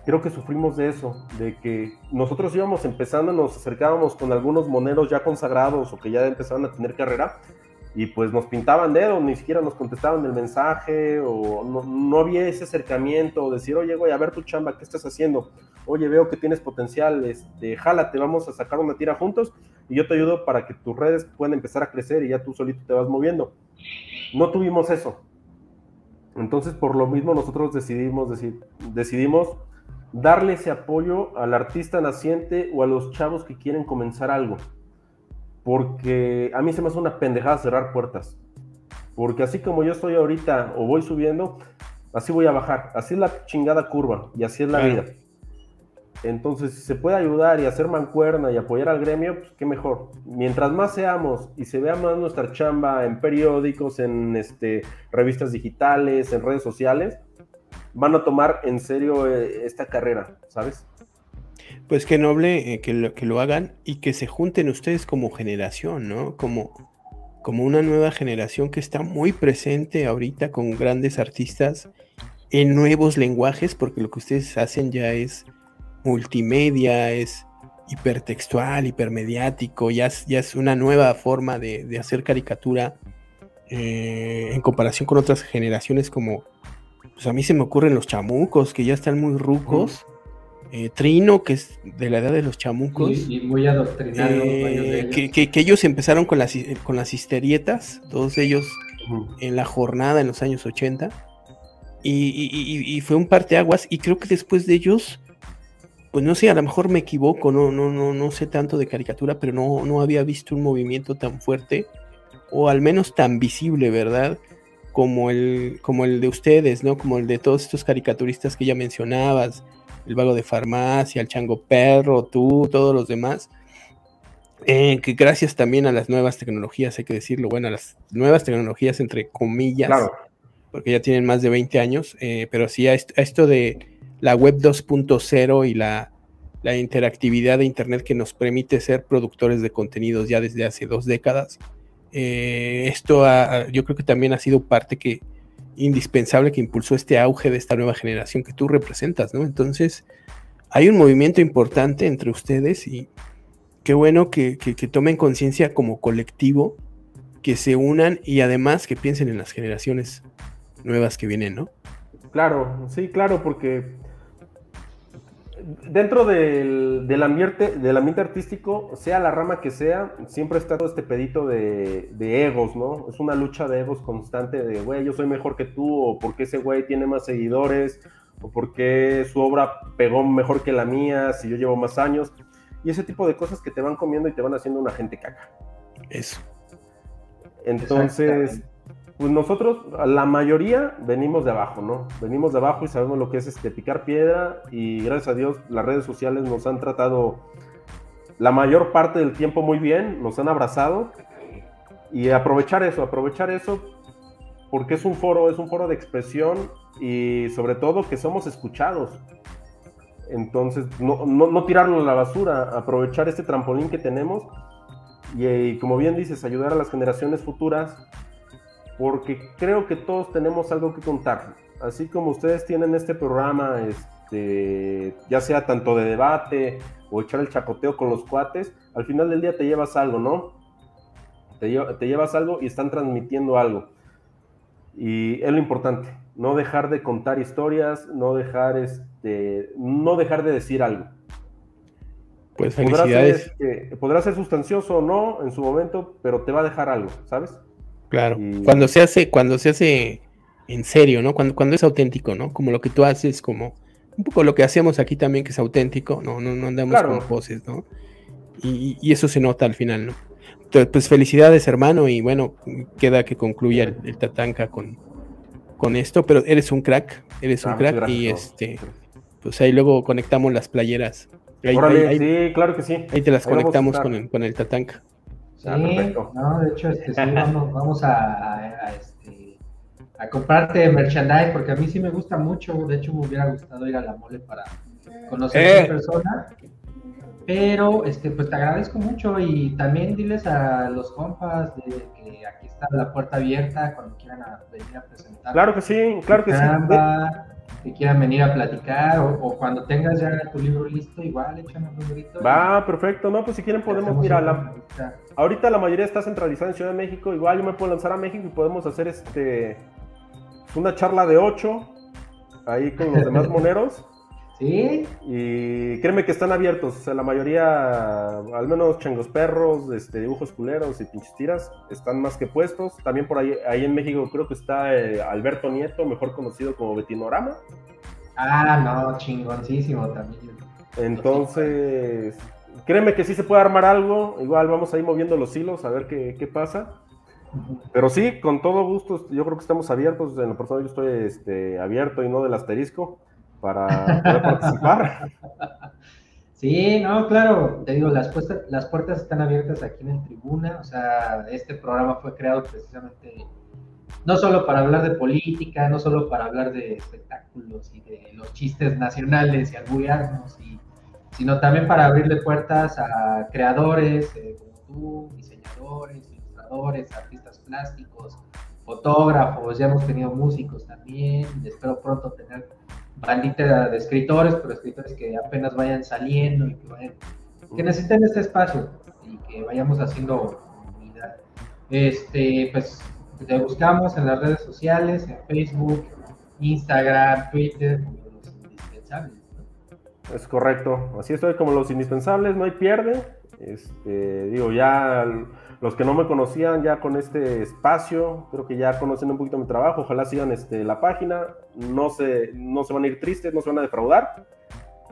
creo que sufrimos de eso, de que nosotros íbamos empezando, nos acercábamos con algunos moneros ya consagrados o que ya empezaban a tener carrera, y pues nos pintaban dedos, ni siquiera nos contestaban el mensaje, o no, no había ese acercamiento, o decir, oye, güey, a ver tu chamba, ¿qué estás haciendo? Oye, veo que tienes potencial, este, jálate, vamos a sacar una tira juntos, y yo te ayudo para que tus redes puedan empezar a crecer y ya tú solito te vas moviendo. No tuvimos eso. Entonces, por lo mismo, nosotros decidimos, decir, decidimos darle ese apoyo al artista naciente o a los chavos que quieren comenzar algo. Porque a mí se me hace una pendejada cerrar puertas. Porque así como yo estoy ahorita o voy subiendo, así voy a bajar. Así es la chingada curva y así es la Claro. vida. Entonces, si se puede ayudar y hacer mancuerna y apoyar al gremio, pues qué mejor. Mientras más seamos y se vea más nuestra chamba en periódicos, en este, revistas digitales, en redes sociales, van a tomar en serio eh, esta carrera, ¿sabes? Pues qué noble eh, que, lo, que lo hagan y que se junten ustedes como generación, ¿no? Como, como una nueva generación que está muy presente ahorita con grandes artistas en nuevos lenguajes, porque lo que ustedes hacen ya es multimedia, es hipertextual, hipermediático, ya es, ya es una nueva forma de, hacer caricatura eh, en comparación con otras generaciones como, pues a mí se me ocurren los chamucos, que ya están muy rucos. Eh, Trino, que es de la edad de los chamucos. Y, muy adoctrinado. Eh, que, ellos empezaron con las, con las histerietas, todos ellos en la jornada en los años 80. Y, y, fue un parteaguas. Y creo que después de ellos, pues no sé, a lo mejor me equivoco, no, no, no, no sé tanto de caricatura, pero no, no había visto un movimiento tan fuerte, o al menos tan visible, ¿verdad? Como el, como el de ustedes, ¿no? Como el de todos estos caricaturistas que ya mencionabas el vago de farmacia, el chango perro, tú, todos los demás. Eh, que gracias también a las nuevas tecnologías, hay que decirlo, bueno, a las nuevas tecnologías entre comillas, porque ya tienen más de 20 años, eh, pero sí a esto, de la web 2.0 y la, interactividad de Internet que nos permite ser productores de contenidos ya desde hace dos décadas. Eh, esto yo creo que también ha sido parte que, indispensable que impulsó este auge de esta nueva generación que tú representas, ¿no? Entonces, hay un movimiento importante entre ustedes y qué bueno que, tomen conciencia como colectivo, que se unan y además que piensen en las generaciones nuevas que vienen, ¿no? Claro, sí, claro, porque dentro del, ambiente, del ambiente artístico, sea la rama que sea, siempre está todo este pedito de, egos, ¿no? Es una lucha de egos constante de, güey, yo soy mejor que tú, o porque ese güey tiene más seguidores, o porque su obra pegó mejor que la mía, si yo llevo más años, y ese tipo de cosas que te van comiendo y te van haciendo una gente caca. Eso. Entonces, pues nosotros, la mayoría, venimos de abajo, ¿no? Venimos de abajo y sabemos lo que es este, picar piedra y gracias a Dios las redes sociales nos han tratado la mayor parte del tiempo muy bien, nos han abrazado y aprovechar eso, aprovechar eso porque es un foro, es un foro de expresión y sobre todo que somos escuchados. Entonces, no, no, tirarlo a la basura, aprovechar este trampolín que tenemos y como bien dices, ayudar a las generaciones futuras porque creo que todos tenemos algo que contar. Así como ustedes tienen este programa, este, ya sea tanto de debate o echar el chacoteo con los cuates, al final del día te llevas algo, ¿no? Te, llevas algo y están transmitiendo algo. Y es lo importante, no dejar de contar historias, no dejar, este, no dejar de decir algo. Pues felicidades. Podrá podrá ser sustancioso o no en su momento, pero te va a dejar algo, ¿sabes? Claro. Cuando se hace, cuando se hace en serio, ¿no? Cuando, cuando es auténtico, ¿no? Como lo que tú haces, como un poco lo que hacemos aquí también, que es auténtico, no, no, no andamos con poses, ¿no? Y, eso se nota al final, ¿no? Entonces, pues felicidades, hermano, y bueno, queda que concluya el, Tatanka con, con esto, pero eres un crack, eres un ah, crack, y este, pues ahí luego conectamos las playeras. Ahí, sí, claro que sí. Ahí te las conectamos con el, con el Tatanka. Sí, no, de hecho, este, sí, vamos, a, este, a comprarte merchandise porque a mí sí me gusta mucho. De hecho, me hubiera gustado ir a la mole para conocer a esa eh. persona. Pero, este, pues te agradezco mucho y también diles a los compas de que aquí está la puerta abierta cuando quieran venir a presentar. Claro que sí, claro que sí que quieran venir a platicar o, cuando tengas ya tu libro listo, igual échame un librito. Va, perfecto. No, pues si quieren podemos, ir a la... Ahorita la mayoría está centralizada en Ciudad de México. Igual yo me puedo lanzar a México y podemos hacer este una charla de ocho ahí con los demás moneros. Sí. Y créeme que están abiertos. O sea, la mayoría, al menos changos perros, este, dibujos culeros y pinches tiras, están más que puestos. También por ahí, ahí en México creo que está eh, Alberto Nieto, mejor conocido como Betinorama. Ah, no, chingoncísimo también. Entonces, créeme que sí se puede armar algo. Igual vamos a ir moviendo los hilos a ver qué, qué pasa. Pero sí, con todo gusto, yo creo que estamos abiertos. En lo personal, yo estoy este, abierto y no del asterisco para poder participar. Sí, no, claro, te digo, las, puestas, las puertas están abiertas aquí en el tribuna, o sea, este programa fue creado precisamente no solo para hablar de política, no solo para hablar de espectáculos y de los chistes nacionales y alburearnos, y, sino también para abrirle puertas a creadores eh, como tú, diseñadores, ilustradores, artistas plásticos, fotógrafos, ya hemos tenido músicos también, espero pronto tener bandita de escritores, pero escritores que apenas vayan saliendo y que, vayan, que necesiten este espacio y que vayamos haciendo comunidad. Este, pues te buscamos en las redes sociales, en Facebook, Instagram, Twitter, como los indispensables. ¿no? Es correcto, así estoy como los indispensables, no hay pierde. Este, digo, ya los que no me conocían ya con este espacio, creo que ya conocen un poquito mi trabajo, ojalá sigan este, la página, no se, no se van a ir tristes, no se van a defraudar.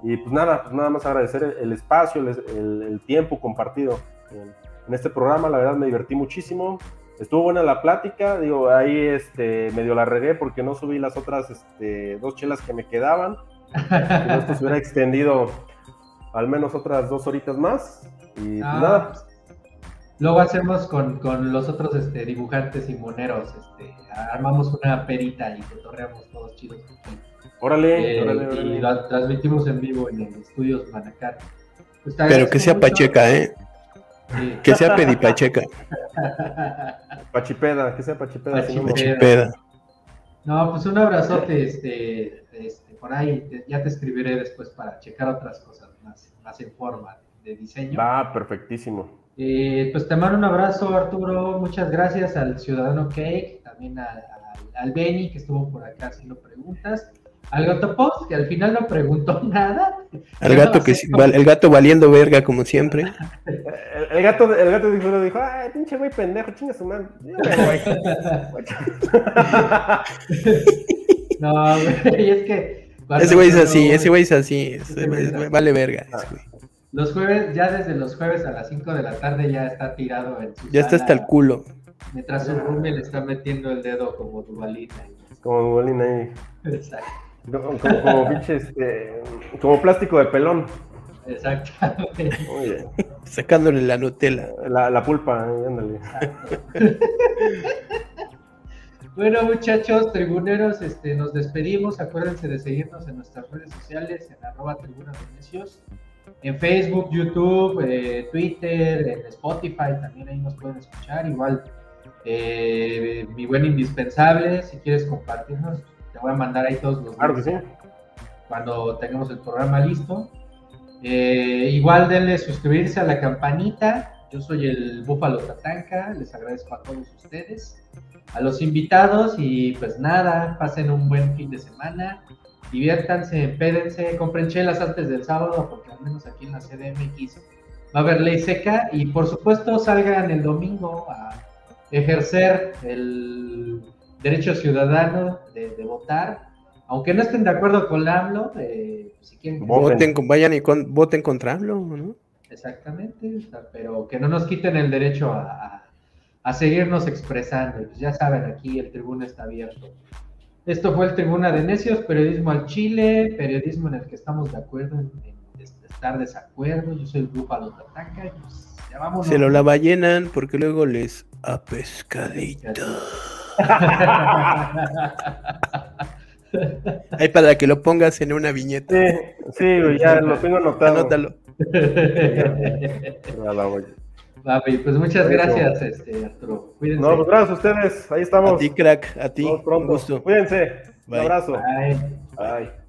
Y pues nada, pues nada más agradecer el, espacio, el, el, el, tiempo compartido en, en, este programa, la verdad me divertí muchísimo. Estuvo buena la plática, digo, ahí este, medio la regué porque no subí las otras este, dos chelas que me quedaban. Esto se hubiera extendido al menos otras dos horitas más. Y ah, pues nada, Luego hacemos con, con los otros este, dibujantes y moneros, este, armamos una perita y cotorreamos todos chidos. Órale, eh, órale, órale. Y la transmitimos en vivo en el estudios Manacar. Pues Pero que sea mucho. Pacheca, ¿eh? Sí. Que sea Pedipacheca. Pachipeda, que sea Pachipeda. Pachipeda. Pachipeda. No, pues un abrazote, este, este, por ahí te, ya te escribiré después para checar otras cosas más, más en forma de diseño. Va, perfectísimo. Eh, pues te mando un abrazo, Arturo. Muchas gracias al Ciudadano Cake, también a, a, al Benny, que estuvo por acá haciendo preguntas. Al gato Post, que al final no preguntó nada. Al gato que el gato valiendo verga, como siempre. el, el, gato, el gato dijo, dijo, ay, pinche güey pendejo, chinga su madre. no, güey, es que. Ese güey es así, ese güey es así, es, vale verga. Ese güey. Los jueves, ya desde los jueves a las 5 de la tarde ya está tirado en su Ya está hasta el culo. Mientras su roomie le está metiendo el dedo como Duvalina. Como Duvalina ahí. Exacto. Como, como, como pinche, este, como plástico de pelón. Exactamente. Oye. Sacándole la Nutella. La, la pulpa, ándale. Bueno, muchachos, tribuneros, este, nos despedimos. Acuérdense de seguirnos en nuestras redes sociales, en arroba tribunas de necios en Facebook, YouTube, eh, Twitter, en Spotify, también ahí nos pueden escuchar. Igual, eh, mi buen indispensable, si quieres compartirnos, te voy a mandar ahí todos los claro que sí. cuando tengamos el programa listo. Eh, igual denle suscribirse a la campanita. Yo soy el Búfalo Tatanca, les agradezco a todos ustedes, a los invitados y pues nada, pasen un buen fin de semana diviértanse, empédense, compren chelas antes del sábado, porque al menos aquí en la CDMX va a haber ley seca, y por supuesto salgan el domingo a ejercer el derecho ciudadano de, de votar, aunque no estén de acuerdo con AMLO, eh, si quieren... Voten, vayan y con, voten contra AMLO, ¿no? Exactamente, pero que no nos quiten el derecho a, a, a seguirnos expresando, pues ya saben, aquí el tribunal está abierto. Esto fue el Tribuna de Necios, periodismo al Chile, periodismo en el que estamos de acuerdo en, en estar desacuerdo. Yo soy el Búfalo Tataca. Y pues, ya vámonos. Se lo la ballenan porque luego les a pescadito. Ahí para que lo pongas en una viñeta. Sí, sí, ya lo tengo anotado. Anótalo. Papi, pues muchas gracias, este, Arturo. Cuídense. No, pues gracias a ustedes. Ahí estamos. A ti, crack. A ti. Un gusto. Cuídense. Bye. Un abrazo. Bye. Bye.